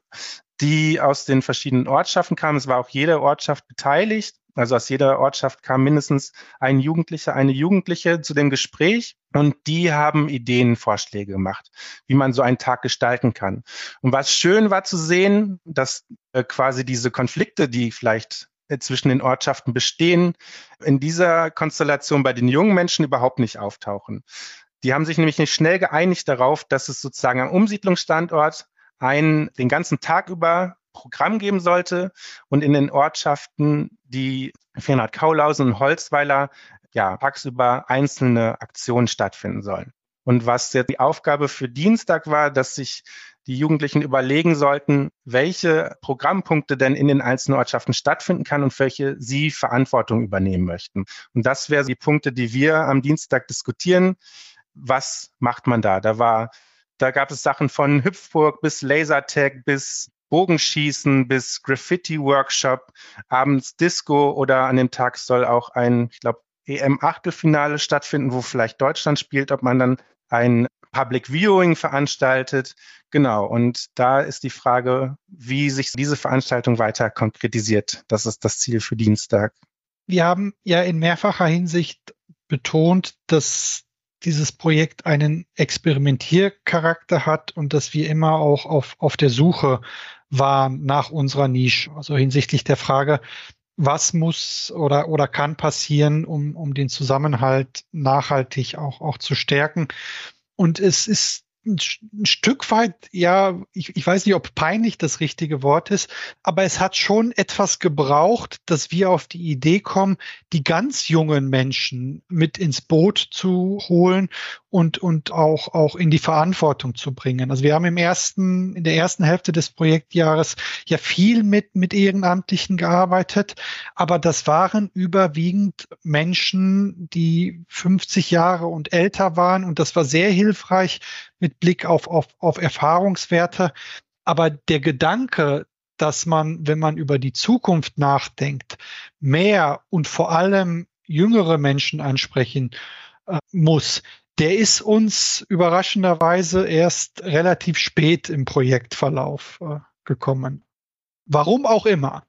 die aus den verschiedenen Ortschaften kamen. Es war auch jede Ortschaft beteiligt. Also aus jeder Ortschaft kam mindestens ein Jugendlicher, eine Jugendliche zu dem Gespräch und die haben Ideenvorschläge gemacht, wie man so einen Tag gestalten kann. Und was schön war zu sehen, dass äh, quasi diese Konflikte, die vielleicht äh, zwischen den Ortschaften bestehen, in dieser Konstellation bei den jungen Menschen überhaupt nicht auftauchen. Die haben sich nämlich nicht schnell geeinigt darauf, dass es sozusagen am Umsiedlungsstandort ein den ganzen Tag über Programm geben sollte und in den Ortschaften, die 400 Kaulausen und Holzweiler, ja, tagsüber einzelne Aktionen stattfinden sollen. Und was jetzt die Aufgabe für Dienstag war, dass sich die Jugendlichen überlegen sollten, welche Programmpunkte denn in den einzelnen Ortschaften stattfinden kann und welche sie Verantwortung übernehmen möchten. Und das wären die Punkte, die wir am Dienstag diskutieren. Was macht man da? Da war, da gab es Sachen von Hüpfburg bis Lasertag bis Bogenschießen bis Graffiti-Workshop, abends Disco oder an dem Tag soll auch ein, ich glaube, EM-Achtelfinale stattfinden, wo vielleicht Deutschland spielt, ob man dann ein Public Viewing veranstaltet. Genau. Und da ist die Frage, wie sich diese Veranstaltung weiter konkretisiert. Das ist das Ziel für Dienstag. Wir haben ja in mehrfacher Hinsicht betont, dass dieses Projekt einen Experimentiercharakter hat und dass wir immer auch auf, auf der Suche waren nach unserer Nische. Also hinsichtlich der Frage, was muss oder, oder kann passieren, um, um den Zusammenhalt nachhaltig auch, auch zu stärken. Und es ist ein, ein Stück weit, ja, ich, ich weiß nicht, ob peinlich das richtige Wort ist, aber es hat schon etwas gebraucht, dass wir auf die Idee kommen, die ganz jungen Menschen mit ins Boot zu holen und, und auch, auch in die Verantwortung zu bringen. Also wir haben im ersten, in der ersten Hälfte des Projektjahres ja viel mit, mit Ehrenamtlichen gearbeitet, aber das waren überwiegend Menschen, die 50 Jahre und älter waren und das war sehr hilfreich mit Blick auf, auf, auf Erfahrungswerte. Aber der Gedanke, dass man, wenn man über die Zukunft nachdenkt, mehr und vor allem jüngere Menschen ansprechen äh, muss, der ist uns überraschenderweise erst relativ spät im Projektverlauf äh, gekommen. Warum auch immer.